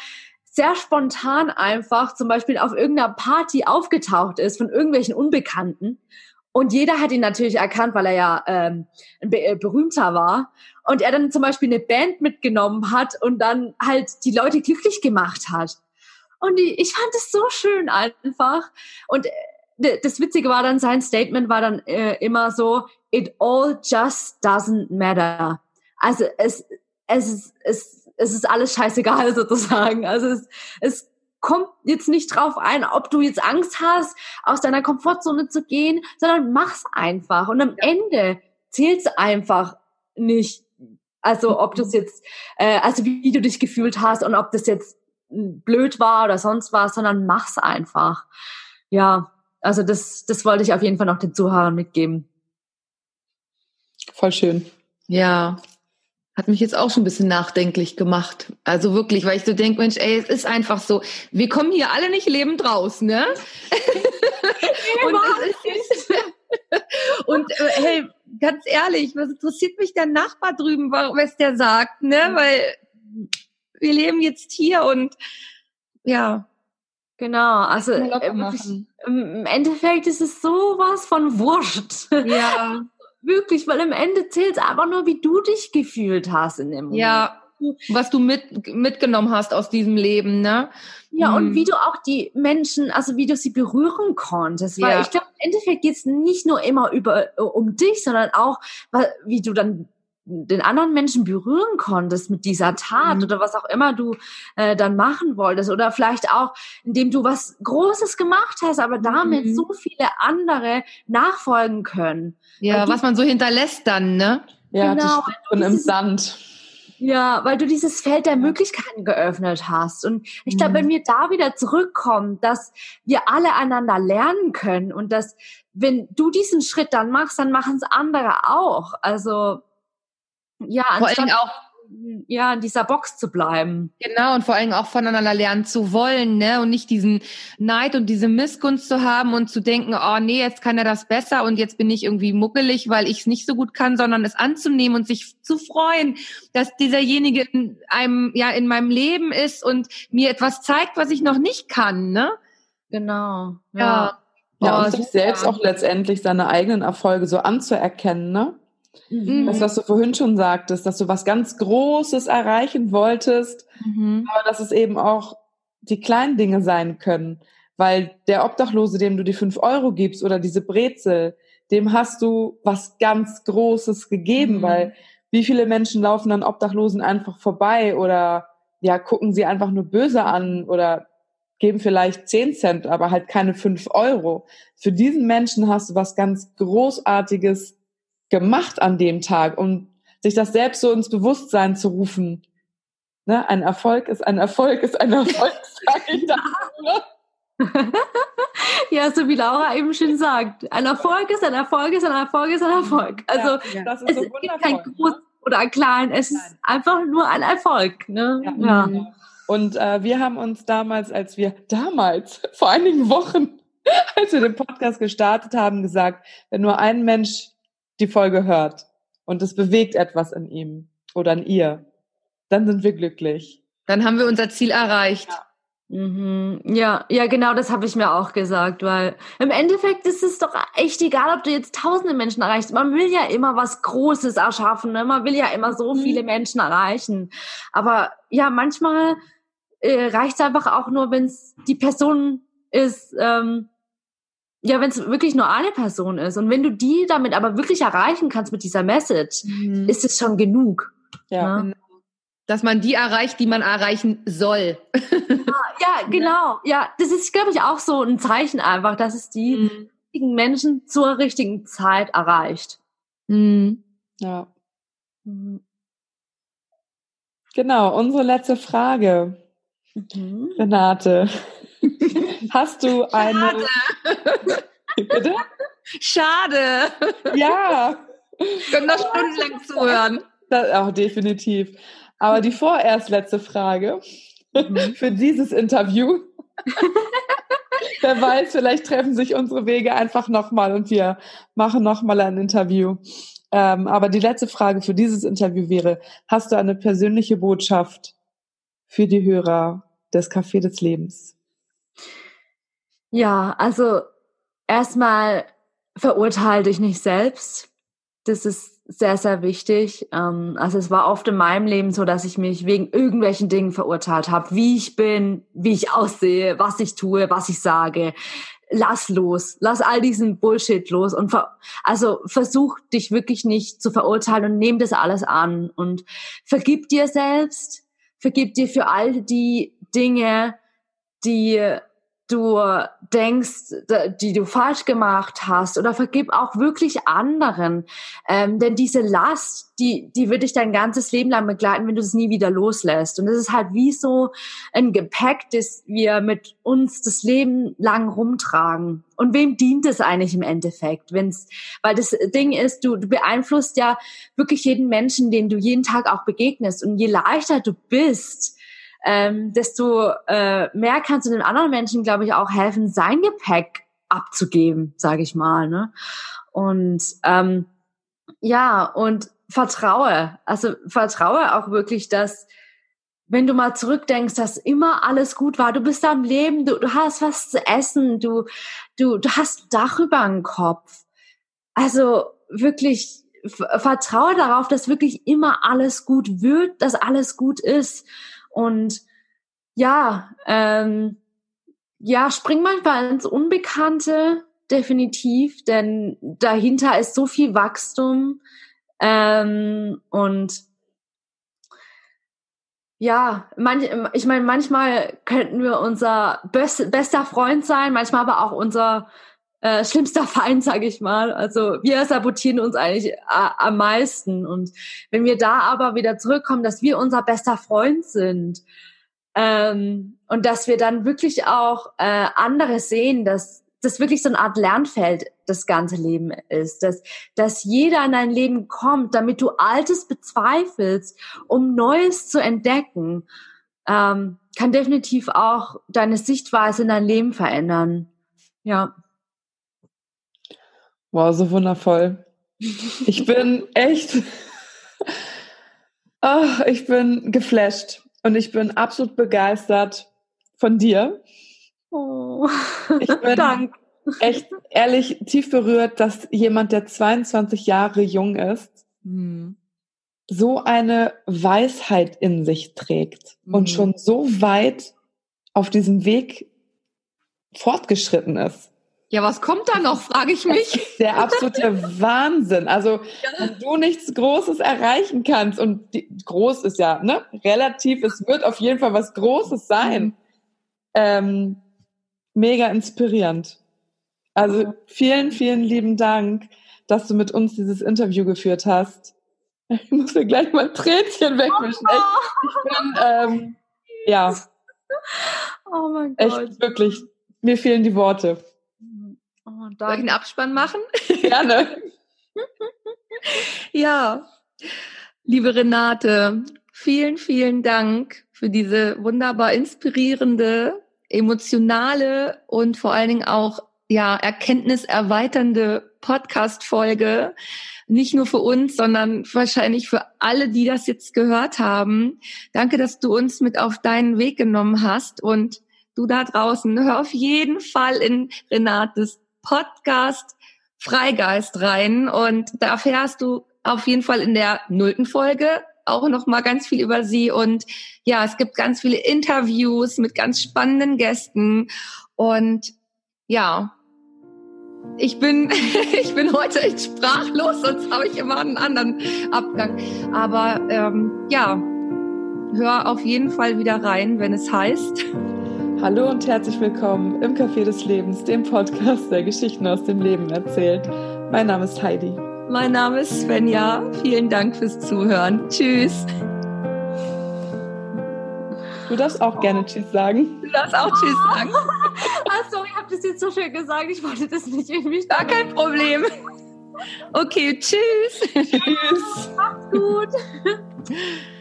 sehr spontan einfach zum Beispiel auf irgendeiner Party aufgetaucht ist von irgendwelchen Unbekannten. Und jeder hat ihn natürlich erkannt, weil er ja ähm, ein äh, berühmter war. Und er dann zum Beispiel eine Band mitgenommen hat und dann halt die Leute glücklich gemacht hat. Und die, ich fand es so schön einfach. Und äh, das Witzige war dann, sein Statement war dann äh, immer so, it all just doesn't matter. Also es, es, es ist alles scheißegal sozusagen. Also es, es kommt jetzt nicht drauf ein, ob du jetzt Angst hast, aus deiner Komfortzone zu gehen, sondern mach's einfach. Und am Ende zählt's einfach nicht. Also ob das jetzt, äh, also wie du dich gefühlt hast und ob das jetzt blöd war oder sonst was, sondern mach's einfach. Ja, also das, das wollte ich auf jeden Fall noch den Zuhörern mitgeben. Voll schön. Ja, hat mich jetzt auch schon ein bisschen nachdenklich gemacht. Also wirklich, weil ich so denke, Mensch, ey, es ist einfach so, wir kommen hier alle nicht lebend raus, ne? und, ist, und äh, hey, ganz ehrlich, was interessiert mich der Nachbar drüben, was der sagt, ne? Weil wir leben jetzt hier und ja. Genau, also äh, im Endeffekt ist es sowas von wurscht. Ja. Wirklich, weil am Ende zählt es einfach nur, wie du dich gefühlt hast in dem Moment. Ja, was du mit, mitgenommen hast aus diesem Leben, ne? Ja, hm. und wie du auch die Menschen, also wie du sie berühren konntest. Weil ja. ich glaube, im Endeffekt geht es nicht nur immer über um dich, sondern auch, wie du dann den anderen Menschen berühren konntest mit dieser Tat mhm. oder was auch immer du äh, dann machen wolltest oder vielleicht auch, indem du was Großes gemacht hast, aber damit mhm. so viele andere nachfolgen können. Ja, was man so hinterlässt dann, ne? Ja, genau, die Spuren im Sand. Ja, weil du dieses Feld der Möglichkeiten geöffnet hast. Und ich glaube, mhm. wenn wir da wieder zurückkommen, dass wir alle einander lernen können und dass, wenn du diesen Schritt dann machst, dann machen es andere auch. Also ja, anstatt auch ja, in dieser Box zu bleiben. Genau, und vor allem auch voneinander lernen zu wollen, ne? Und nicht diesen Neid und diese Missgunst zu haben und zu denken, oh nee, jetzt kann er das besser und jetzt bin ich irgendwie muckelig, weil ich es nicht so gut kann, sondern es anzunehmen und sich zu freuen, dass dieserjenige in einem, ja, in meinem Leben ist und mir etwas zeigt, was ich noch nicht kann, ne? Genau. Ja. Ja, ja und sich selbst auch letztendlich seine eigenen Erfolge so anzuerkennen, ne? Mhm. Das, was du vorhin schon sagtest, dass du was ganz Großes erreichen wolltest, mhm. aber dass es eben auch die kleinen Dinge sein können. Weil der Obdachlose, dem du die fünf Euro gibst oder diese Brezel, dem hast du was ganz Großes gegeben, mhm. weil wie viele Menschen laufen dann Obdachlosen einfach vorbei oder ja, gucken sie einfach nur böse an oder geben vielleicht zehn Cent, aber halt keine fünf Euro. Für diesen Menschen hast du was ganz Großartiges gemacht an dem Tag und sich das selbst so ins Bewusstsein zu rufen. Ne? Ein Erfolg ist ein Erfolg ist ein Erfolg, sage ich da. ja, so wie Laura eben schon sagt. Ein Erfolg ist ein Erfolg ist ein Erfolg ist ein Erfolg. Also ja, ja. es so gibt kein groß oder ein klein, es ist einfach nur ein Erfolg. Ne? Ja. ja. Und äh, wir haben uns damals, als wir damals, vor einigen Wochen, als wir den Podcast gestartet haben, gesagt, wenn nur ein Mensch die Folge hört und es bewegt etwas in ihm oder in ihr, dann sind wir glücklich. Dann haben wir unser Ziel erreicht. Ja. Mhm. Ja, ja, genau, das habe ich mir auch gesagt, weil im Endeffekt ist es doch echt egal, ob du jetzt tausende Menschen erreichst. Man will ja immer was Großes erschaffen, ne? man will ja immer so mhm. viele Menschen erreichen. Aber ja, manchmal äh, reicht es einfach auch nur, wenn es die Person ist, ähm, ja, wenn es wirklich nur eine Person ist. Und wenn du die damit aber wirklich erreichen kannst mit dieser Message, mhm. ist es schon genug. Ja, ne? dass man die erreicht, die man erreichen soll. ja, genau. Ja, das ist, glaube ich, auch so ein Zeichen einfach, dass es die mhm. richtigen Menschen zur richtigen Zeit erreicht. Mhm. Ja. Mhm. Genau, unsere letzte Frage. Mhm. Renate, hast du eine... Schade. Bitte? Schade. Ja. Können noch stundenlang zuhören. Das, auch definitiv. Aber die vorerst letzte Frage mhm. für dieses Interview. Wer weiß, vielleicht treffen sich unsere Wege einfach nochmal und wir machen nochmal ein Interview. Ähm, aber die letzte Frage für dieses Interview wäre, hast du eine persönliche Botschaft für die Hörer des Café des Lebens? Ja, also erstmal verurteile dich nicht selbst. Das ist sehr, sehr wichtig. Ähm, also es war oft in meinem Leben so, dass ich mich wegen irgendwelchen Dingen verurteilt habe, wie ich bin, wie ich aussehe, was ich tue, was ich sage. Lass los, lass all diesen Bullshit los und ver also versuch dich wirklich nicht zu verurteilen und nimm das alles an und vergib dir selbst, vergib dir für all die Dinge, die du denkst, die du falsch gemacht hast oder vergib auch wirklich anderen. Ähm, denn diese Last, die, die wird dich dein ganzes Leben lang begleiten, wenn du es nie wieder loslässt. Und es ist halt wie so ein Gepäck, das wir mit uns das Leben lang rumtragen. Und wem dient es eigentlich im Endeffekt? Wenn's, weil das Ding ist, du, du beeinflusst ja wirklich jeden Menschen, den du jeden Tag auch begegnest. Und je leichter du bist, ähm, desto äh, mehr kannst du den anderen Menschen, glaube ich, auch helfen, sein Gepäck abzugeben, sage ich mal. Ne? Und ähm, ja, und vertraue, also vertraue auch wirklich, dass wenn du mal zurückdenkst, dass immer alles gut war, du bist am Leben, du, du hast was zu essen, du, du, du hast ein Dach über den Kopf. Also wirklich vertraue darauf, dass wirklich immer alles gut wird, dass alles gut ist. Und ja, ähm, ja, spring manchmal ins Unbekannte, definitiv, denn dahinter ist so viel Wachstum ähm, und ja, manch, ich meine, manchmal könnten wir unser best, bester Freund sein, manchmal aber auch unser äh, schlimmster Feind, sage ich mal. Also wir sabotieren uns eigentlich äh, am meisten. Und wenn wir da aber wieder zurückkommen, dass wir unser bester Freund sind ähm, und dass wir dann wirklich auch äh, andere sehen, dass das wirklich so eine Art Lernfeld das ganze Leben ist, dass, dass jeder in dein Leben kommt, damit du Altes bezweifelst, um Neues zu entdecken, ähm, kann definitiv auch deine Sichtweise in dein Leben verändern. Ja. Wow, so wundervoll. Ich bin echt, oh, ich bin geflasht und ich bin absolut begeistert von dir. Oh, ich bin Dank. echt ehrlich tief berührt, dass jemand, der 22 Jahre jung ist, mhm. so eine Weisheit in sich trägt mhm. und schon so weit auf diesem Weg fortgeschritten ist. Ja, was kommt da noch, frage ich mich. Der absolute Wahnsinn. Also, wenn du nichts Großes erreichen kannst und die, groß ist ja, ne, relativ, es wird auf jeden Fall was Großes sein. Mhm. Ähm, mega inspirierend. Also, vielen, vielen lieben Dank, dass du mit uns dieses Interview geführt hast. Ich muss mir gleich mal ein Tränchen wegwischen. Echt, ich bin, ähm, ja. Oh mein Gott. Echt, wirklich. Mir fehlen die Worte. Oh, Soll ich einen Abspann machen? Gerne. ja. Liebe Renate, vielen, vielen Dank für diese wunderbar inspirierende, emotionale und vor allen Dingen auch ja erkenntniserweiternde Podcast-Folge nicht nur für uns, sondern wahrscheinlich für alle, die das jetzt gehört haben. Danke, dass du uns mit auf deinen Weg genommen hast und du da draußen, hör auf jeden Fall in Renates Podcast Freigeist rein und da erfährst du auf jeden Fall in der nullten Folge auch noch mal ganz viel über sie und ja, es gibt ganz viele Interviews mit ganz spannenden Gästen und ja, ich bin, ich bin heute echt sprachlos, sonst habe ich immer einen anderen Abgang. Aber ähm, ja, hör auf jeden Fall wieder rein, wenn es heißt. Hallo und herzlich willkommen im Café des Lebens, dem Podcast, der Geschichten aus dem Leben erzählt. Mein Name ist Heidi. Mein Name ist Svenja. Vielen Dank fürs Zuhören. Tschüss. Du darfst auch gerne Tschüss sagen. Du darfst auch Tschüss sagen. ah, sorry, ich habe das jetzt so schön gesagt. Ich wollte das nicht irgendwie. Gar kein Problem. Okay, tschüss. Tschüss. Macht's gut.